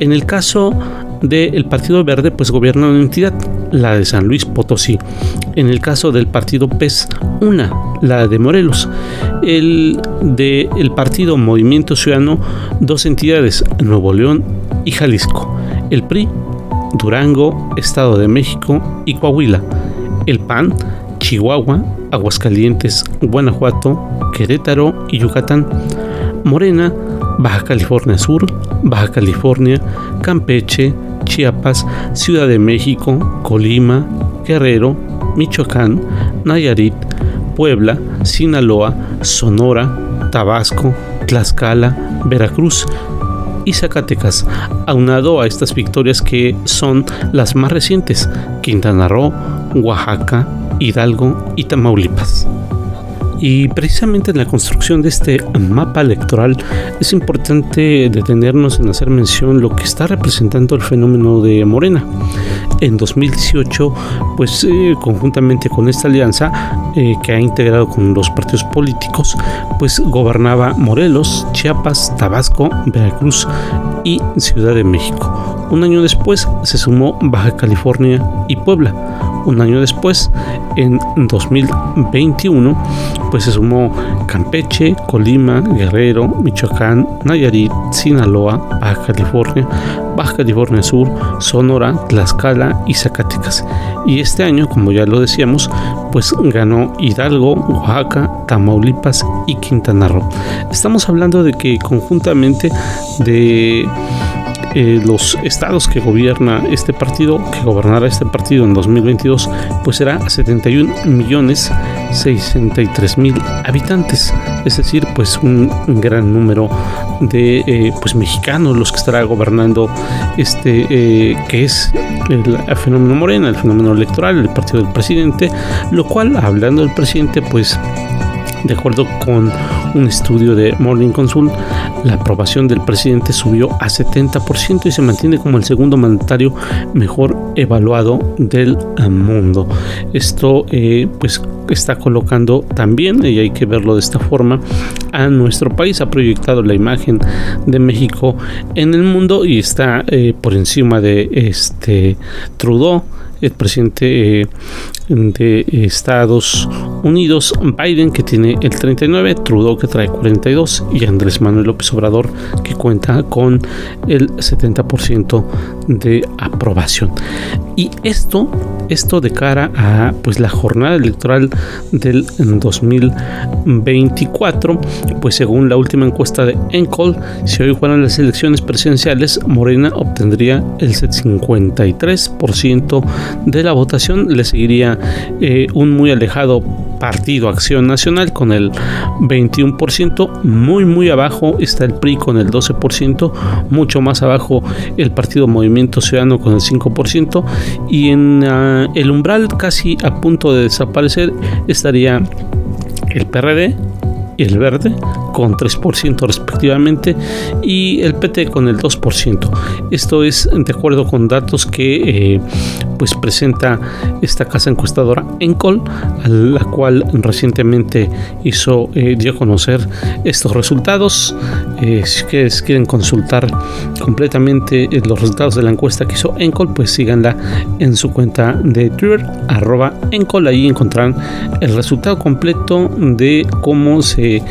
En el caso del Partido Verde, pues gobierna una entidad, la de San Luis Potosí. En el caso del Partido PES, una, la de Morelos. El del Partido Movimiento Ciudadano, dos entidades, Nuevo León y Jalisco. El PRI, Durango, Estado de México y Coahuila. El PAN, Chihuahua, Aguascalientes, Guanajuato, Querétaro y Yucatán. Morena, Baja California Sur, Baja California, Campeche, Chiapas, Ciudad de México, Colima, Guerrero, Michoacán, Nayarit, Puebla, Sinaloa, Sonora, Tabasco, Tlaxcala, Veracruz y Zacatecas, aunado a estas victorias que son las más recientes, Quintana Roo, Oaxaca, Hidalgo y Tamaulipas. Y precisamente en la construcción de este mapa electoral es importante detenernos en hacer mención lo que está representando el fenómeno de Morena. En 2018, pues eh, conjuntamente con esta alianza eh, que ha integrado con los partidos políticos, pues gobernaba Morelos, Chiapas, Tabasco, Veracruz y Ciudad de México. Un año después se sumó Baja California y Puebla un año después, en 2021, pues se sumó Campeche, Colima, Guerrero, Michoacán, Nayarit, Sinaloa, Baja California, Baja California Sur, Sonora, Tlaxcala y Zacatecas. Y este año, como ya lo decíamos, pues ganó Hidalgo, Oaxaca, Tamaulipas y Quintana Roo. Estamos hablando de que conjuntamente de eh, los estados que gobierna este partido, que gobernará este partido en 2022, pues será 71 millones 63 mil habitantes, es decir, pues un, gran número de eh, pues mexicanos los que estará gobernando este eh, que es el, el fenómeno morena, el fenómeno electoral, el partido del presidente, lo cual hablando del presidente pues de acuerdo con un estudio de Morning Consult, la aprobación del presidente subió a 70% y se mantiene como el segundo mandatario mejor evaluado del mundo. Esto eh, pues está colocando también, y hay que verlo de esta forma, a nuestro país. Ha proyectado la imagen de México en el mundo y está eh, por encima de este Trudeau el presidente eh, de Estados Unidos, Biden, que tiene el 39, Trudeau, que trae 42, y Andrés Manuel López Obrador, que cuenta con el 70% de aprobación. Y esto, esto de cara a pues, la jornada electoral del 2024, pues según la última encuesta de Encol, si hoy fueran las elecciones presidenciales, Morena obtendría el 53% de la votación, le seguiría eh, un muy alejado Partido Acción Nacional con el 21%, muy muy abajo está el PRI con el 12%, mucho más abajo el Partido Movimiento Ciudadano con el 5% y en uh, el umbral casi a punto de desaparecer estaría el PRD el verde con 3% respectivamente y el PT con el 2%. Esto es de acuerdo con datos que eh, pues presenta esta casa encuestadora Encol, a la cual recientemente hizo eh, dio a conocer estos resultados. Eh, si ustedes quieren consultar completamente eh, los resultados de la encuesta que hizo Encol, pues síganla en su cuenta de Twitter, arroba Encol, ahí encontrarán el resultado completo de cómo se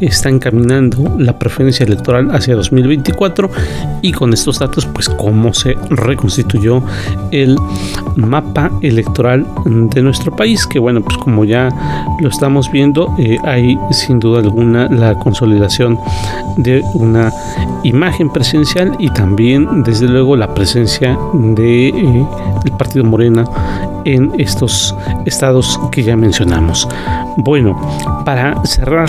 está encaminando la preferencia electoral hacia 2024 y con estos datos pues cómo se reconstituyó el mapa electoral de nuestro país que bueno pues como ya lo estamos viendo eh, hay sin duda alguna la consolidación de una imagen presidencial y también desde luego la presencia de eh, el partido Morena en estos estados que ya mencionamos. Bueno para cerrar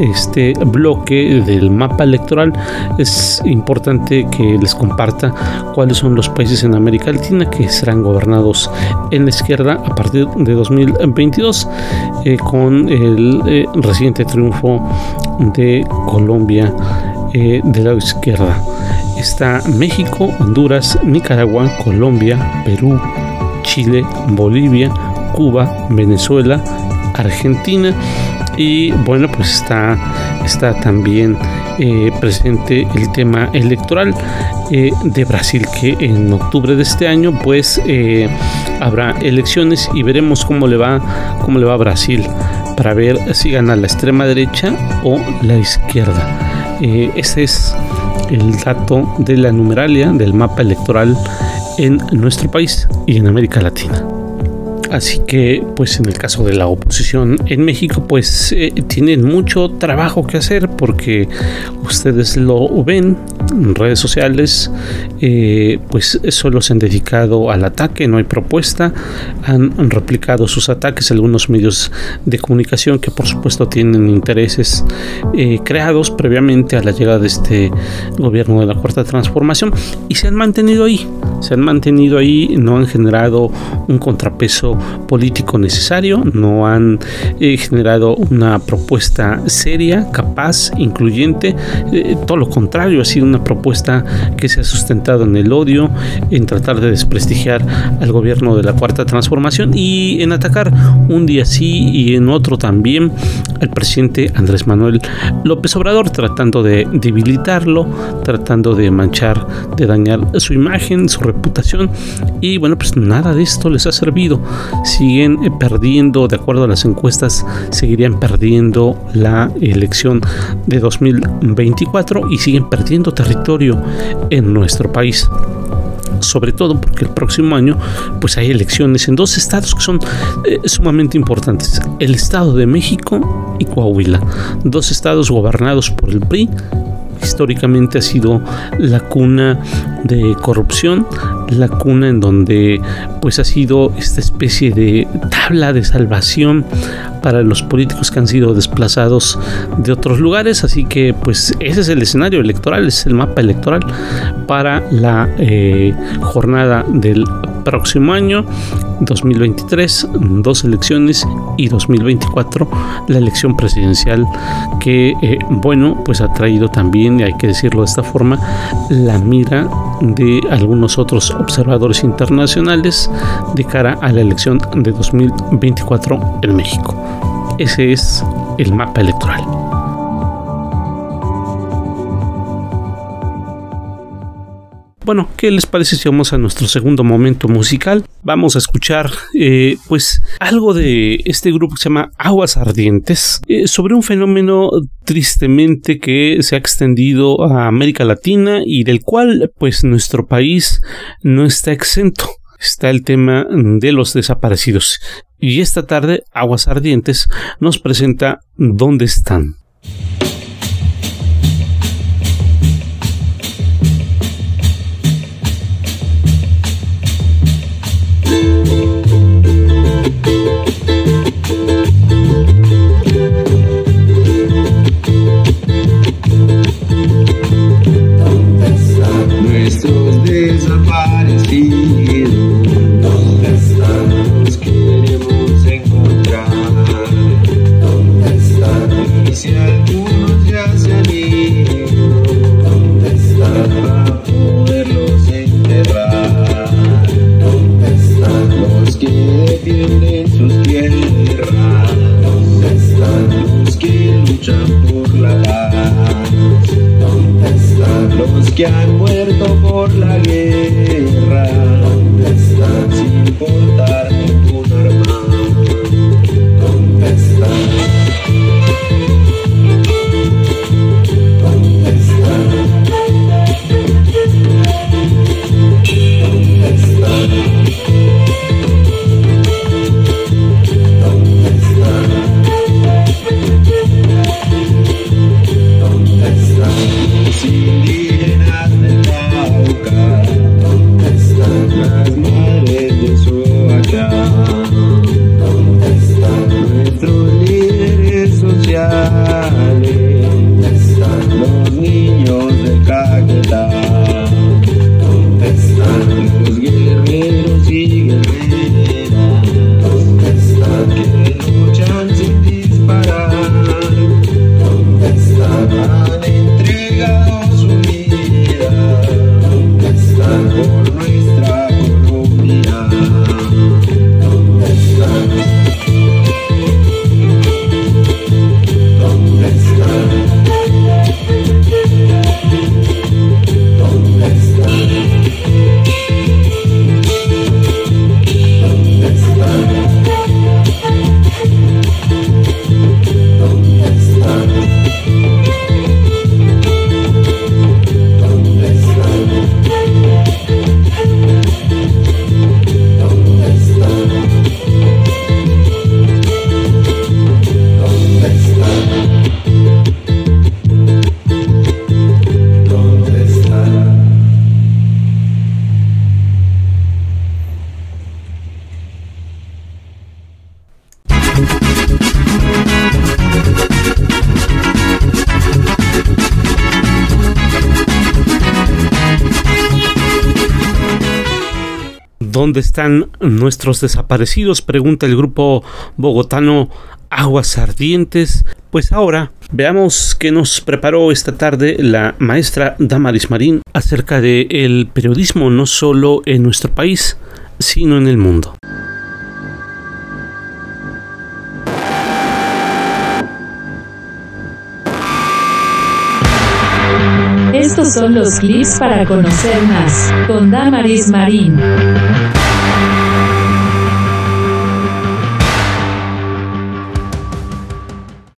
este bloque del mapa electoral es importante que les comparta cuáles son los países en América Latina que serán gobernados en la izquierda a partir de 2022 eh, con el eh, reciente triunfo de Colombia eh, de la izquierda. Está México, Honduras, Nicaragua, Colombia, Perú, Chile, Bolivia, Cuba, Venezuela, Argentina y bueno pues está está también eh, presente el tema electoral eh, de Brasil que en octubre de este año pues eh, habrá elecciones y veremos cómo le va cómo le va a Brasil para ver si gana la extrema derecha o la izquierda ese es el dato de la numeralia del mapa electoral en nuestro país y en América Latina. Así que, pues en el caso de la oposición en México, pues eh, tienen mucho trabajo que hacer porque ustedes lo ven en redes sociales, eh, pues solo se han dedicado al ataque, no hay propuesta, han replicado sus ataques algunos medios de comunicación que por supuesto tienen intereses eh, creados previamente a la llegada de este gobierno de la cuarta transformación y se han mantenido ahí, se han mantenido ahí, no han generado un contrapeso político necesario, no han eh, generado una propuesta seria, capaz, incluyente, eh, todo lo contrario, ha sido una propuesta que se ha sustentado en el odio, en tratar de desprestigiar al gobierno de la cuarta transformación y en atacar un día sí y en otro también al presidente Andrés Manuel López Obrador, tratando de debilitarlo, tratando de manchar, de dañar su imagen, su reputación. Y bueno, pues nada de esto les ha servido siguen eh, perdiendo, de acuerdo a las encuestas, seguirían perdiendo la elección de 2024 y siguen perdiendo territorio en nuestro país. Sobre todo porque el próximo año pues hay elecciones en dos estados que son eh, sumamente importantes, el estado de México y Coahuila, dos estados gobernados por el PRI históricamente ha sido la cuna de corrupción, la cuna en donde pues ha sido esta especie de tabla de salvación para los políticos que han sido desplazados de otros lugares, así que pues ese es el escenario electoral, es el mapa electoral para la eh, jornada del próximo año 2023 dos elecciones y 2024 la elección presidencial que eh, bueno pues ha traído también y hay que decirlo de esta forma la mira de algunos otros observadores internacionales de cara a la elección de 2024 en México. Ese es el mapa electoral Bueno, ¿qué les parece si vamos a nuestro segundo momento musical? Vamos a escuchar eh, pues algo de este grupo que se llama Aguas Ardientes eh, sobre un fenómeno tristemente que se ha extendido a América Latina y del cual pues nuestro país no está exento. Está el tema de los desaparecidos. Y esta tarde Aguas Ardientes nos presenta ¿Dónde están? Estou desaparecido. Onde está? estamos? Queremos encontrar. Onde estamos? Que han muerto por la guerra. Sin ¿Dónde están nuestros desaparecidos? Pregunta el grupo bogotano Aguas Ardientes. Pues ahora veamos qué nos preparó esta tarde la maestra Damaris Marín acerca de el periodismo no solo en nuestro país, sino en el mundo. Estos son los clips para conocer más con Damaris Marín.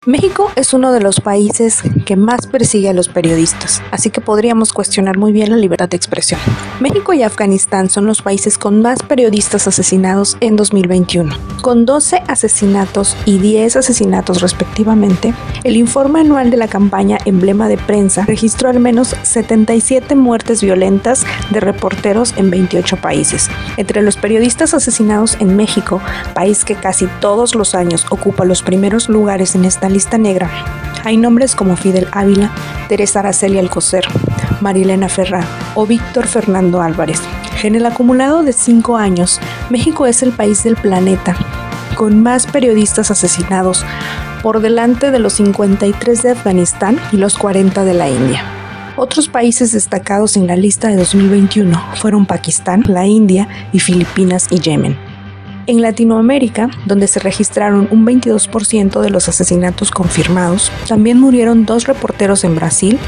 México es uno de los países que más persigue a los periodistas, así que podríamos cuestionar muy bien la libertad de expresión. México y Afganistán son los países con más periodistas asesinados en 2021. Con 12 asesinatos y 10 asesinatos respectivamente, el informe anual de la campaña Emblema de Prensa registró al menos 77 muertes violentas de reporteros en 28 países. Entre los periodistas asesinados en México, país que casi todos los años ocupa los primeros lugares en esta lista negra, hay nombres como Fidel Ávila, Teresa Araceli Alcocer, Marilena Ferrá o Víctor Fernando Álvarez. En el acumulado de cinco años, México es el país del planeta con más periodistas asesinados, por delante de los 53 de Afganistán y los 40 de la India. Otros países destacados en la lista de 2021 fueron Pakistán, la India y Filipinas y Yemen. En Latinoamérica, donde se registraron un 22% de los asesinatos confirmados, también murieron dos reporteros en Brasil,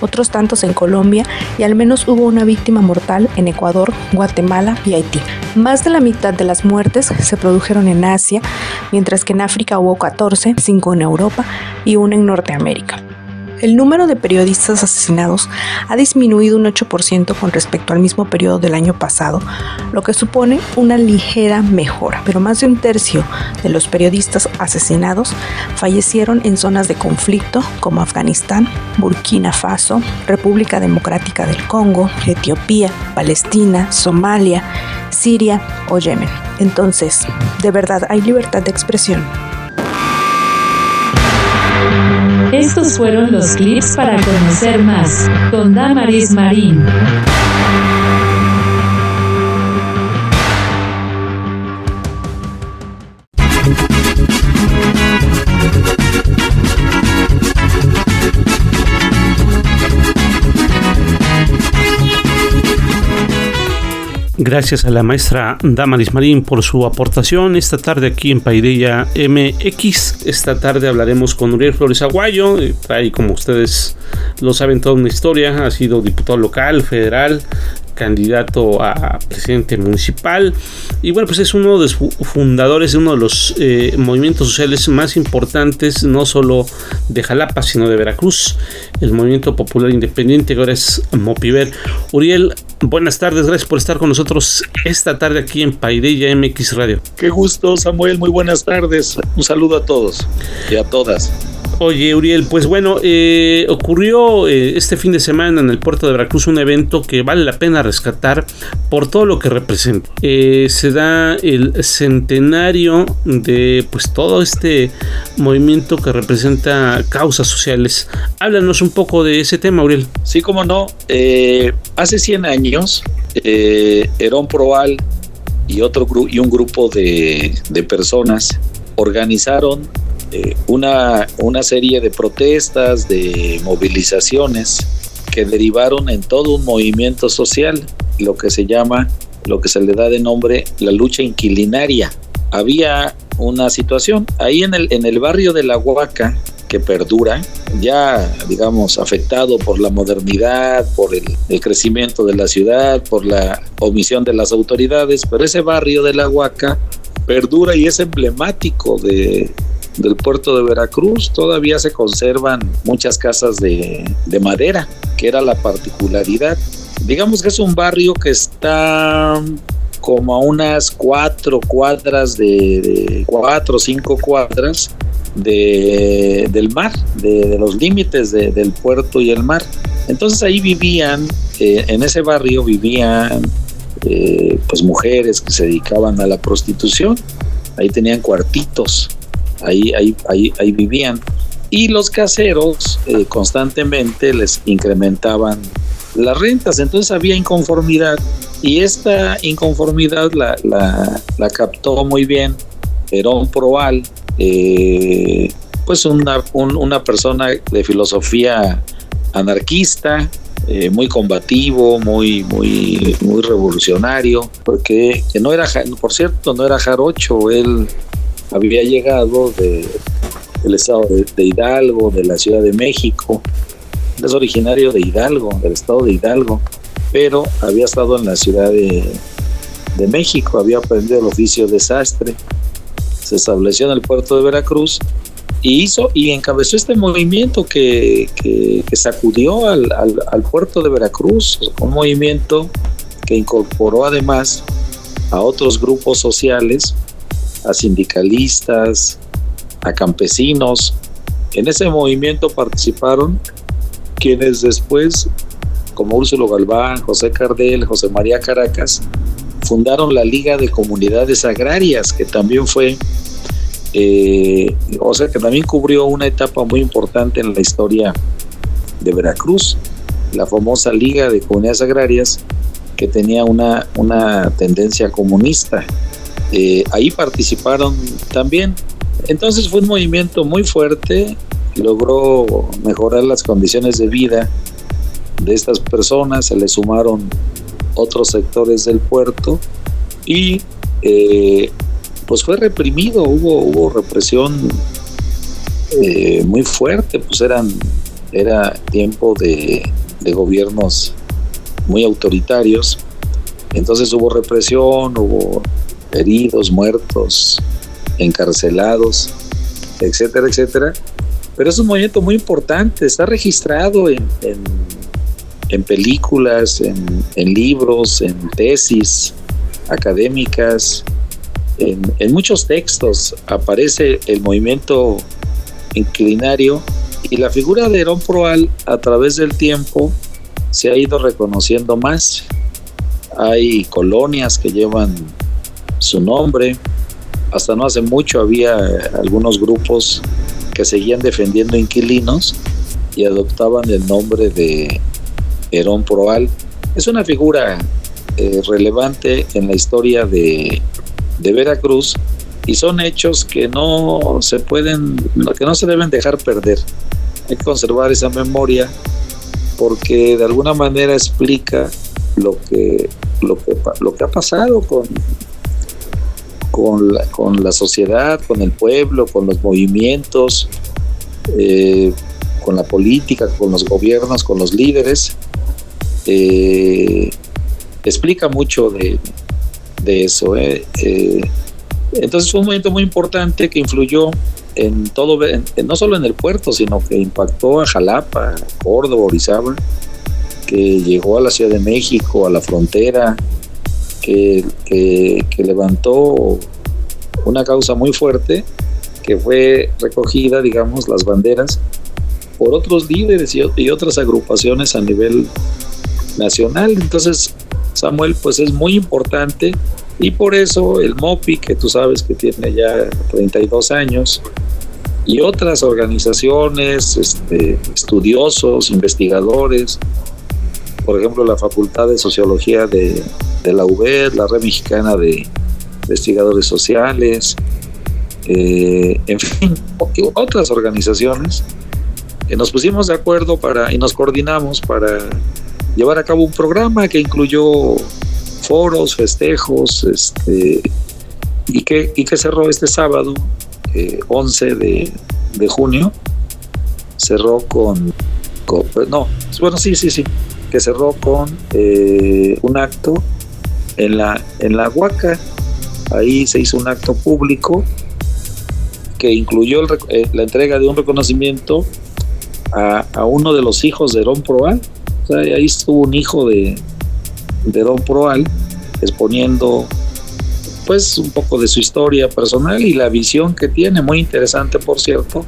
otros tantos en Colombia y al menos hubo una víctima mortal en Ecuador, Guatemala y Haití. Más de la mitad de las muertes se produjeron en Asia, mientras que en África hubo 14, 5 en Europa y 1 en Norteamérica. El número de periodistas asesinados ha disminuido un 8% con respecto al mismo periodo del año pasado, lo que supone una ligera mejora, pero más de un tercio de los periodistas asesinados fallecieron en zonas de conflicto como Afganistán, Burkina Faso, República Democrática del Congo, Etiopía, Palestina, Somalia, Siria o Yemen. Entonces, ¿de verdad hay libertad de expresión? Estos fueron los clips para conocer más con Damaris Marín. Gracias a la maestra Damaris Marín por su aportación esta tarde aquí en Paideya MX. Esta tarde hablaremos con Uriel Flores Aguayo. Trae, como ustedes lo saben, toda una historia. Ha sido diputado local, federal, candidato a presidente municipal. Y bueno pues es uno de los fundadores de uno de los eh, movimientos sociales más importantes no solo de Jalapa sino de Veracruz el movimiento popular independiente que ahora es Mopiver. Uriel buenas tardes gracias por estar con nosotros esta tarde aquí en Paideya MX Radio. Qué gusto Samuel muy buenas tardes. Un saludo a todos y a todas Oye, Uriel, pues bueno, eh, ocurrió eh, este fin de semana en el puerto de Veracruz un evento que vale la pena rescatar por todo lo que representa. Eh, se da el centenario de pues todo este movimiento que representa causas sociales. Háblanos un poco de ese tema, Uriel. Sí, cómo no. hace 100 años, Herón Proal y, otro y un grupo de personas organizaron eh, una, una serie de protestas, de movilizaciones que derivaron en todo un movimiento social, lo que se llama, lo que se le da de nombre la lucha inquilinaria. Había una situación ahí en el, en el barrio de La Huaca que perdura, ya digamos afectado por la modernidad, por el, el, crecimiento de la ciudad, por la omisión de las autoridades, pero ese barrio de La Huaca perdura y es emblemático de, del puerto de Veracruz todavía se conservan muchas casas de, madera, que era la particularidad. Digamos que es un barrio que está como a unas cuatro cuadras de, cuatro o cinco cuadras de, del mar, de, los límites del puerto y el mar. Entonces ahí vivían, eh, en ese barrio vivían eh, pues mujeres que se dedicaban a la prostitución. Ahí tenían cuartitos ahí, ahí, ahí, ahí vivían. Y los caseros eh, constantemente les incrementaban las rentas, entonces había inconformidad y esta inconformidad la, la, captó muy bien Perón Proal, eh, pues una, una persona de filosofía anarquista, eh, muy combativo, muy, muy, muy revolucionario, porque no era, por cierto, no era jarocho, él había llegado de, del estado de, Hidalgo, de la Ciudad de México. Es originario de Hidalgo, del estado de Hidalgo, pero había estado en la Ciudad de, de México, había aprendido el oficio de sastre, se estableció en el puerto de Veracruz y hizo y encabezó este movimiento que, que, sacudió al, al, al, puerto de Veracruz, un movimiento que incorporó además a otros grupos sociales a sindicalistas, a campesinos. En ese movimiento participaron quienes después, como Úrsulo Galván, José Cardel, José María Caracas, fundaron la Liga de Comunidades Agrarias, que también fue, eh, o sea, que también cubrió una etapa muy importante en la historia de Veracruz, la famosa Liga de Comunidades Agrarias, que tenía una, una tendencia comunista. Eh, ahí participaron también. Entonces fue un movimiento muy fuerte, logró mejorar las condiciones de vida de estas personas, se le sumaron otros sectores del puerto y eh, pues fue reprimido, hubo, hubo represión eh, muy fuerte, pues eran, era tiempo de, de gobiernos muy autoritarios, entonces hubo represión, hubo heridos, muertos, encarcelados, etcétera, etcétera. Pero es un movimiento muy importante, está registrado en, en, películas, en, en, libros, en tesis académicas, en, muchos textos aparece el movimiento inclinario y la figura de Herón Proal a través del tiempo se ha ido reconociendo más. Hay colonias que llevan su nombre. Hasta no hace mucho había algunos grupos que seguían defendiendo inquilinos y adoptaban el nombre de Herón Proal. Es una figura eh, relevante en la historia de, de Veracruz y son hechos que no se pueden, que no se deben dejar perder. Hay que conservar esa memoria porque de alguna manera explica lo que lo que ha pasado con con la, con la sociedad, con el pueblo, con los movimientos, eh, con la política, con los gobiernos, con los líderes. Eh, explica mucho de, de eso. eh. Eh, entonces fue un momento muy importante que influyó en todo, no solo en el puerto, sino que impactó a Jalapa, Córdoba, Orizaba, que llegó a la Ciudad de México, a la frontera, que, levantó una causa muy fuerte, que fue recogida, digamos, las banderas por otros líderes y, y otras agrupaciones a nivel nacional. Entonces, Samuel, pues es muy importante y por eso el MOPI, que tú sabes que tiene ya 32 años, y otras organizaciones, este, estudiosos, investigadores, por ejemplo, la Facultad de Sociología de, de la UBED, la Red Mexicana de Investigadores Sociales, eh, en fin, otras organizaciones, eh, nos pusimos de acuerdo para y nos coordinamos para llevar a cabo un programa que incluyó foros, festejos, este, y que, y que cerró este sábado, eh, 11 de, de junio, cerró con- no, bueno, sí, sí, sí, que cerró con eh, un acto en la, en la Huaca, ahí se hizo un acto público que incluyó el eh, la entrega de un reconocimiento a, a uno de los hijos de Herón Proal. Ahí estuvo un hijo de, de Don Proal exponiendo pues un poco de su historia personal y la visión que tiene, muy interesante por cierto,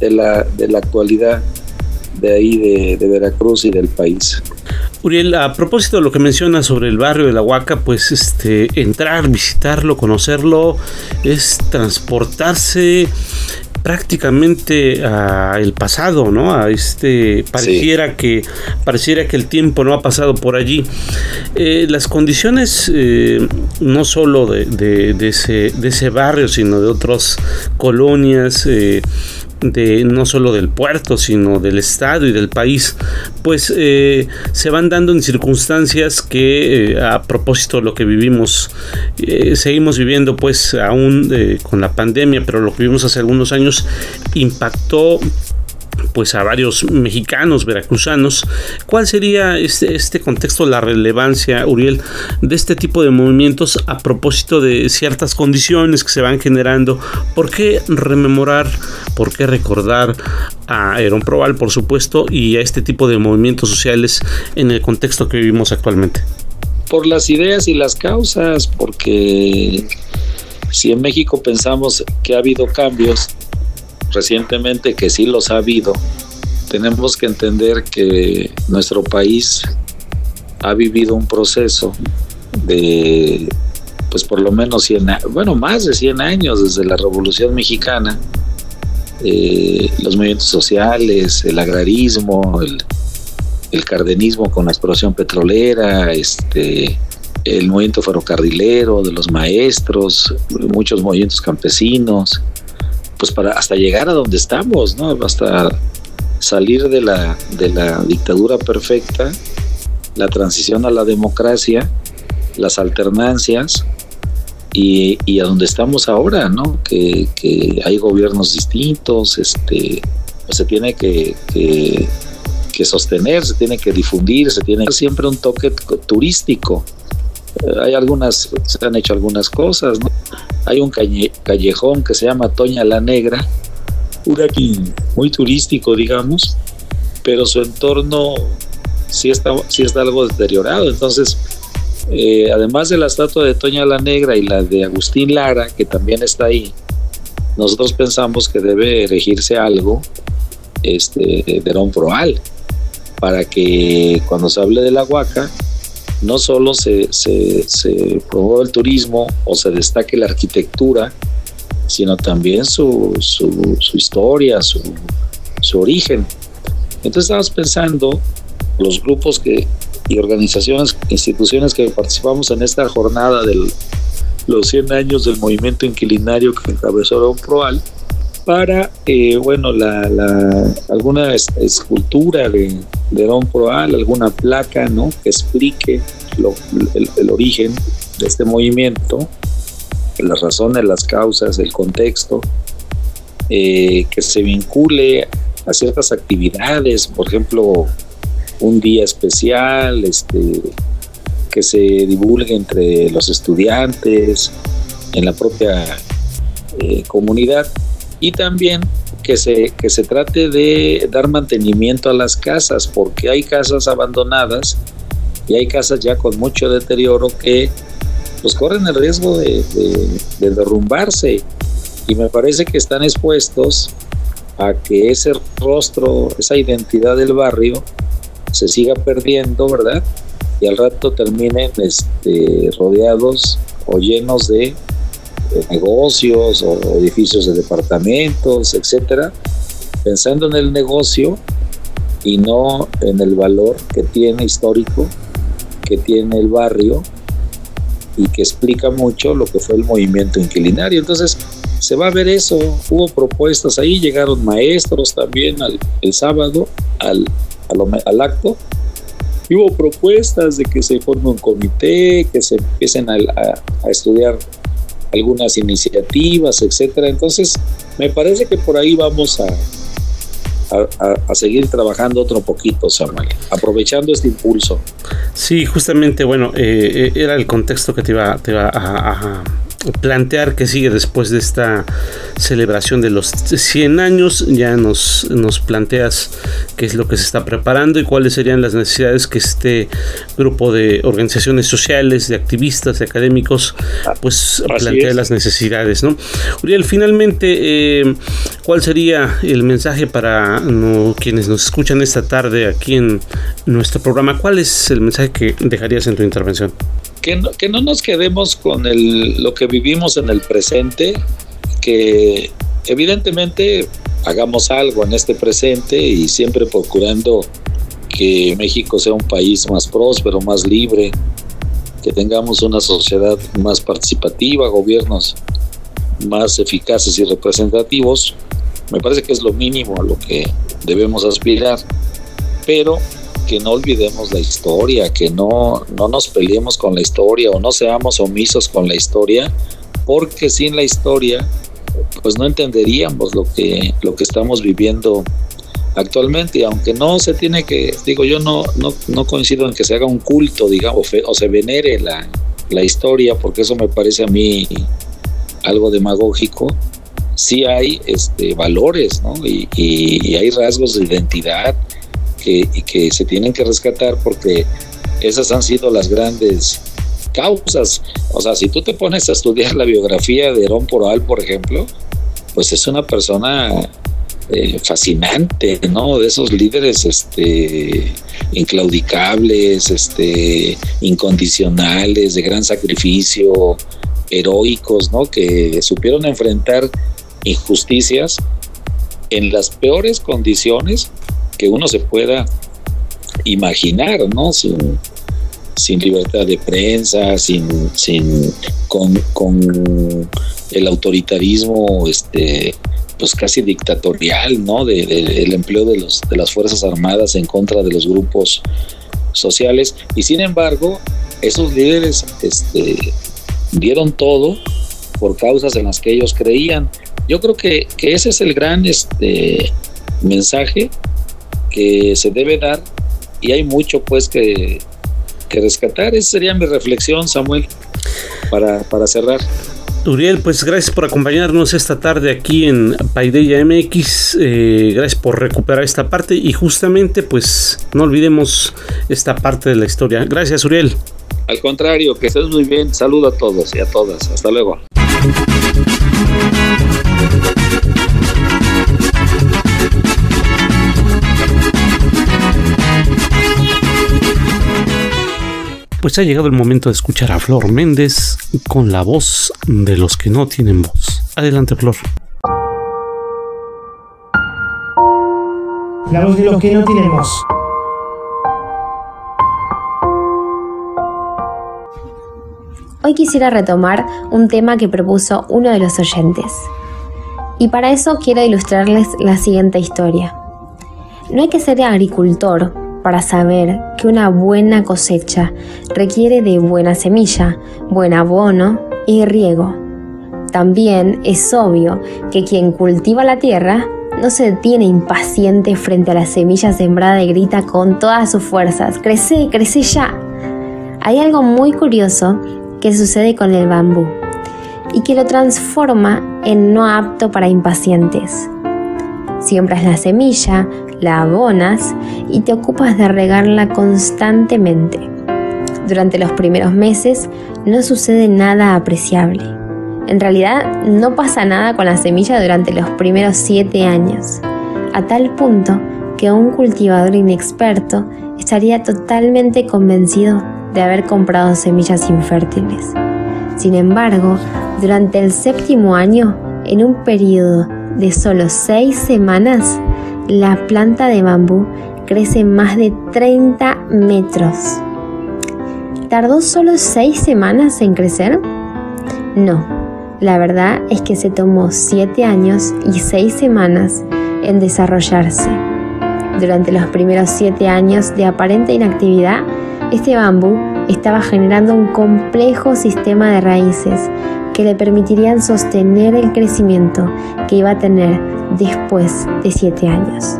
de la, de la actualidad de ahí de, de Veracruz y del país. Uriel, a propósito de lo que mencionas sobre el barrio de la Huaca, pues este entrar, visitarlo, conocerlo, es transportarse prácticamente a el pasado, ¿no? A este pareciera que pareciera que el tiempo no ha pasado por allí. Eh, las condiciones eh, no solo de, de- de ese, de ese barrio, sino de otras colonias. eh, de no solo del puerto, sino del estado y del país, pues eh, se van dando en circunstancias que eh, a propósito de lo que vivimos, eh, seguimos viviendo pues aún con la pandemia, pero lo que vivimos hace algunos años impactó pues a varios mexicanos, veracruzanos. ¿Cuál sería este, este contexto, la relevancia, Uriel, de este tipo de movimientos a propósito de ciertas condiciones que se van generando? ¿Por qué rememorar, por qué recordar a Herón Proval, por supuesto, y a este tipo de movimientos sociales en el contexto que vivimos actualmente? por las ideas y las causas, porque si en México pensamos que ha habido cambios recientemente, que sí los ha habido, tenemos que entender que nuestro país ha vivido un proceso de, pues por lo menos 100, a- bueno, más de 100 años desde la Revolución Mexicana, eh, los movimientos sociales, el agrarismo, el, el cardenismo con la exploración petrolera, este, el movimiento ferrocarrilero de los maestros, muchos movimientos campesinos, pues para hasta llegar a donde estamos, ¿no? Hasta salir de la, de la dictadura perfecta, la transición a la democracia, las alternancias y, y a donde estamos ahora, ¿no? Que, que hay gobiernos distintos, este, pues se tiene que, que que sostener, se tiene que difundir, se tiene siempre un toque turístico. Hay algunas, se han hecho algunas cosas, ¿no? Hay un calle- callejón que se llama Toña la Negra, un muy turístico, digamos, pero su entorno sí está, sí está algo deteriorado. Entonces, eh, además de la estatua de Toña la Negra y la de Agustín Lara, que también está ahí, nosotros pensamos que debe erigirse algo este, de Herón Proal, para que cuando se hable de la Huaca, no solo se, se, se promueva el turismo o se destaque la arquitectura, sino también su, su, historia, su, su origen. Entonces estamos pensando, los grupos que, y organizaciones, instituciones que participamos en esta jornada de los 100 años del movimiento inquilinario que encabezó Herón Proal, para, eh, bueno, la, alguna es- escultura de, de Don Proal, alguna placa, ¿no? Que explique el origen de este movimiento, las razones, las causas, el contexto, eh, que se vincule a ciertas actividades, por ejemplo, un día especial, este, que se divulgue entre los estudiantes, en la propia eh, comunidad y también que se, que se trate de dar mantenimiento a las casas, porque hay casas abandonadas y hay casas ya con mucho deterioro que pues corren el riesgo de, de- de derrumbarse y me parece que están expuestos a que ese rostro, esa identidad del barrio se siga perdiendo, ¿verdad? Y al rato terminen este, rodeados o llenos de negocios o edificios de departamentos, etcétera, pensando en el negocio y no en el valor que tiene histórico, que tiene el barrio y que explica mucho lo que fue el movimiento inquilinario. Entonces, se va a ver eso. Hubo propuestas ahí, llegaron maestros también al, el sábado al, al, acto. Y hubo propuestas de que se forme un comité, que se empiecen a- a estudiar algunas iniciativas, etcétera. Entonces, me parece que por ahí vamos a, a, seguir trabajando otro poquito, Samuel, aprovechando este impulso. Sí, justamente, bueno, eh, eh, era el contexto que te iba, te iba a plantear que sigue después de esta celebración de los 100 años. Ya nos, nos planteas qué es lo que se está preparando y cuáles serían las necesidades que este grupo de organizaciones sociales, de activistas, de académicos, pues Así plantea es. las necesidades, ¿no? Uriel, finalmente, eh, ¿cuál sería el mensaje para no- quienes nos escuchan esta tarde aquí en nuestro programa? ¿Cuál es el mensaje que dejarías en tu intervención? Que no, que no nos quedemos con el, lo que vivimos en el presente, que evidentemente hagamos algo en este presente y siempre procurando que México sea un país más próspero, más libre, que tengamos una sociedad más participativa, gobiernos más eficaces y representativos. Me parece que es lo mínimo a lo que debemos aspirar, pero que no olvidemos la historia, que no, no nos peleemos con la historia o no seamos omisos con la historia, porque sin la historia pues no entenderíamos lo que, lo que estamos viviendo actualmente, aunque no se tiene que, digo yo no, no, no coincido en que se haga un culto, digamos, o se venere la, la historia, porque eso me parece a mí algo demagógico, sí hay este, valores, ¿no? Y, y- y hay rasgos de identidad que, y que se tienen que rescatar porque esas han sido las grandes causas. O sea, si tú te pones a estudiar la biografía de Herón Poral, por ejemplo, pues es una persona eh, fascinante, ¿no? De esos líderes este, inclaudicables, este, incondicionales, de gran sacrificio, heroicos, ¿no? Que supieron enfrentar injusticias en las peores condiciones que uno se pueda imaginar, ¿no? Sin, sin libertad de prensa, sin, sin con, con el autoritarismo este pues casi dictatorial, ¿no? De, el empleo de los de las fuerzas armadas en contra de los grupos sociales y sin embargo esos líderes este dieron todo por causas en las que ellos creían. Yo creo que, que ese es el gran este mensaje que se debe dar y hay mucho pues que, que rescatar. Esa sería mi reflexión, Samuel, para, para cerrar. Uriel, pues gracias por acompañarnos esta tarde aquí en Paideya MX. eh, gracias por recuperar esta parte y justamente pues no olvidemos esta parte de la historia. Gracias, Uriel. Al contrario, que estés muy bien. Saludo a todos y a todas. Hasta luego. Pues ha llegado el momento de escuchar a Flor Méndez con la voz de los que no tienen voz. Adelante, Flor. La voz de los que no tienen voz. Hoy quisiera retomar un tema que propuso uno de los oyentes. Y para eso quiero ilustrarles la siguiente historia. No hay que ser agricultor para saber que una buena cosecha requiere de buena semilla, buen abono y riego. También es obvio que quien cultiva la tierra no se detiene impaciente frente a la semilla sembrada y grita con todas sus fuerzas, crece, crece ya. Hay algo muy curioso que sucede con el bambú y que lo transforma en no apto para impacientes. Siembras la semilla, la abonas y te ocupas de regarla constantemente. Durante los primeros meses no sucede nada apreciable. En realidad no pasa nada con la semilla durante los primeros siete años, a tal punto que un cultivador inexperto estaría totalmente convencido de haber comprado semillas infértiles. Sin embargo, durante el séptimo año, en un periodo de solo seis semanas, la planta de bambú crece más de 30 metros. ¿Tardó solo seis semanas en crecer? No, la verdad es que se tomó siete años y seis semanas en desarrollarse. Durante los primeros siete años de aparente inactividad, este bambú estaba generando un complejo sistema de raíces que le permitirían sostener el crecimiento que iba a tener después de siete años.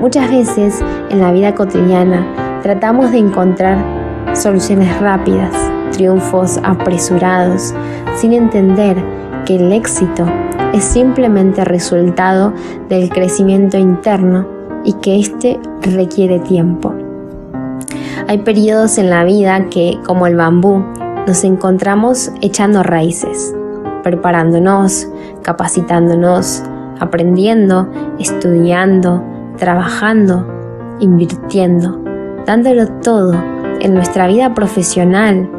Muchas veces en la vida cotidiana tratamos de encontrar soluciones rápidas, triunfos apresurados, sin entender que el éxito es simplemente resultado del crecimiento interno y que éste requiere tiempo. Hay periodos en la vida que, como el bambú, nos encontramos echando raíces, preparándonos, capacitándonos, aprendiendo, estudiando, trabajando, invirtiendo, dándolo todo en nuestra vida profesional,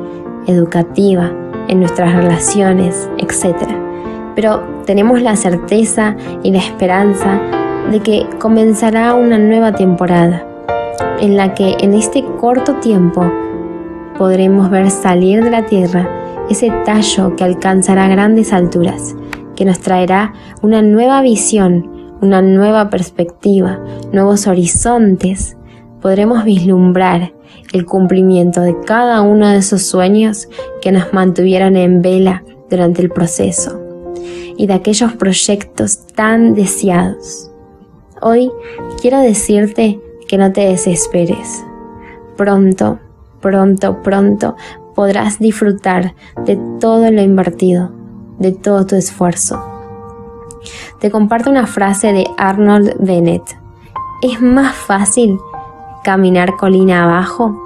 educativa, en nuestras relaciones, etc. Pero tenemos la certeza y la esperanza de que comenzará una nueva temporada en la que en este corto tiempo podremos ver salir de la tierra ese tallo que alcanzará grandes alturas, que nos traerá una nueva visión, una nueva perspectiva, nuevos horizontes. Podremos vislumbrar el cumplimiento de cada uno de esos sueños que nos mantuvieron en vela durante el proceso y de aquellos proyectos tan deseados. Hoy quiero decirte que no te desesperes. Pronto, pronto, pronto podrás disfrutar de todo lo invertido, de todo tu esfuerzo. Te comparto una frase de Arnold Bennett. Es más fácil caminar colina abajo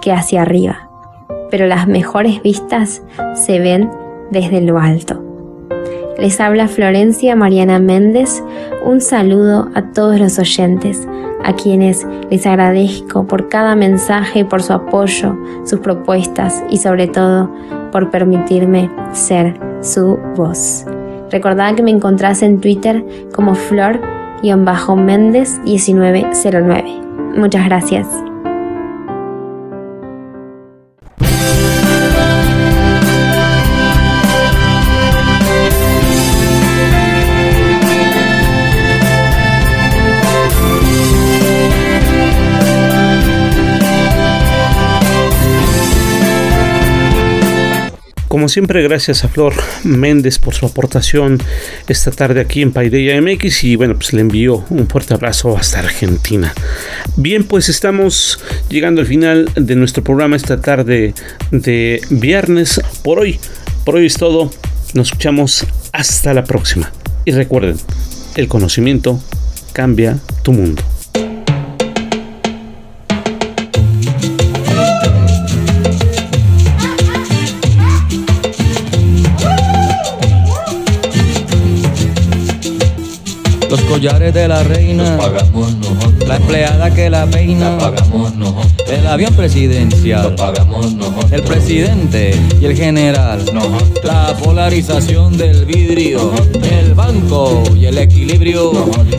que hacia arriba, pero las mejores vistas se ven desde lo alto. Les habla Florencia Mariana Méndez. Un saludo a todos los oyentes, a quienes les agradezco por cada mensaje, por su apoyo, sus propuestas y sobre todo por permitirme ser su voz. Recordad que me encontrás en Twitter como Flor-Méndez1909. Muchas gracias. Como siempre, gracias a Flor Méndez por su aportación esta tarde aquí en Paideia MX y bueno, pues le envío un fuerte abrazo hasta Argentina. Bien, pues estamos llegando al final de nuestro programa esta tarde de viernes. Por hoy, por hoy es todo. Nos escuchamos hasta la próxima. Y recuerden, el conocimiento cambia tu mundo. Collares de la reina, pagamos nosotros. la empleada que la peina, Pagamos nosotros. el avión presidencial, Pagamos nosotros. el presidente y el general, la polarización del vidrio, el banco y el equilibrio,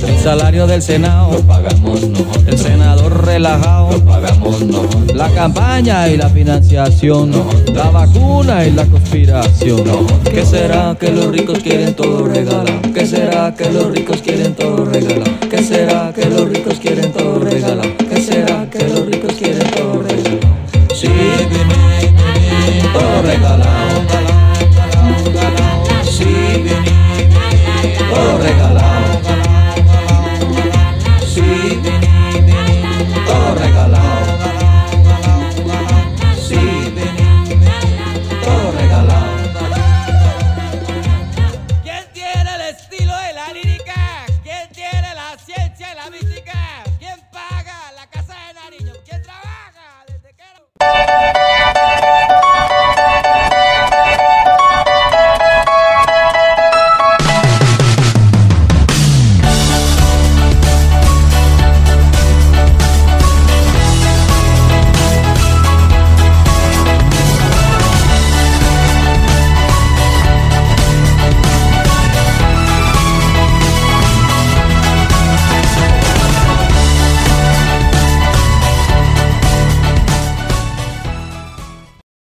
el salario del Senado, Pagamos nosotros. el senador relajado, Pagamos nosotros. la campaña y la financiación, la vacuna y la conspiración. ¿Qué será que los ricos quieren todo regalar? ¿Qué será que los ricos quieren todo todo ¿Qué será que los ricos quieren todo regala? ¿Qué será que los ricos quieren todo regala? Sí, viní, viní, todo regala, ondala, ondala. Sí, viní, todo regala.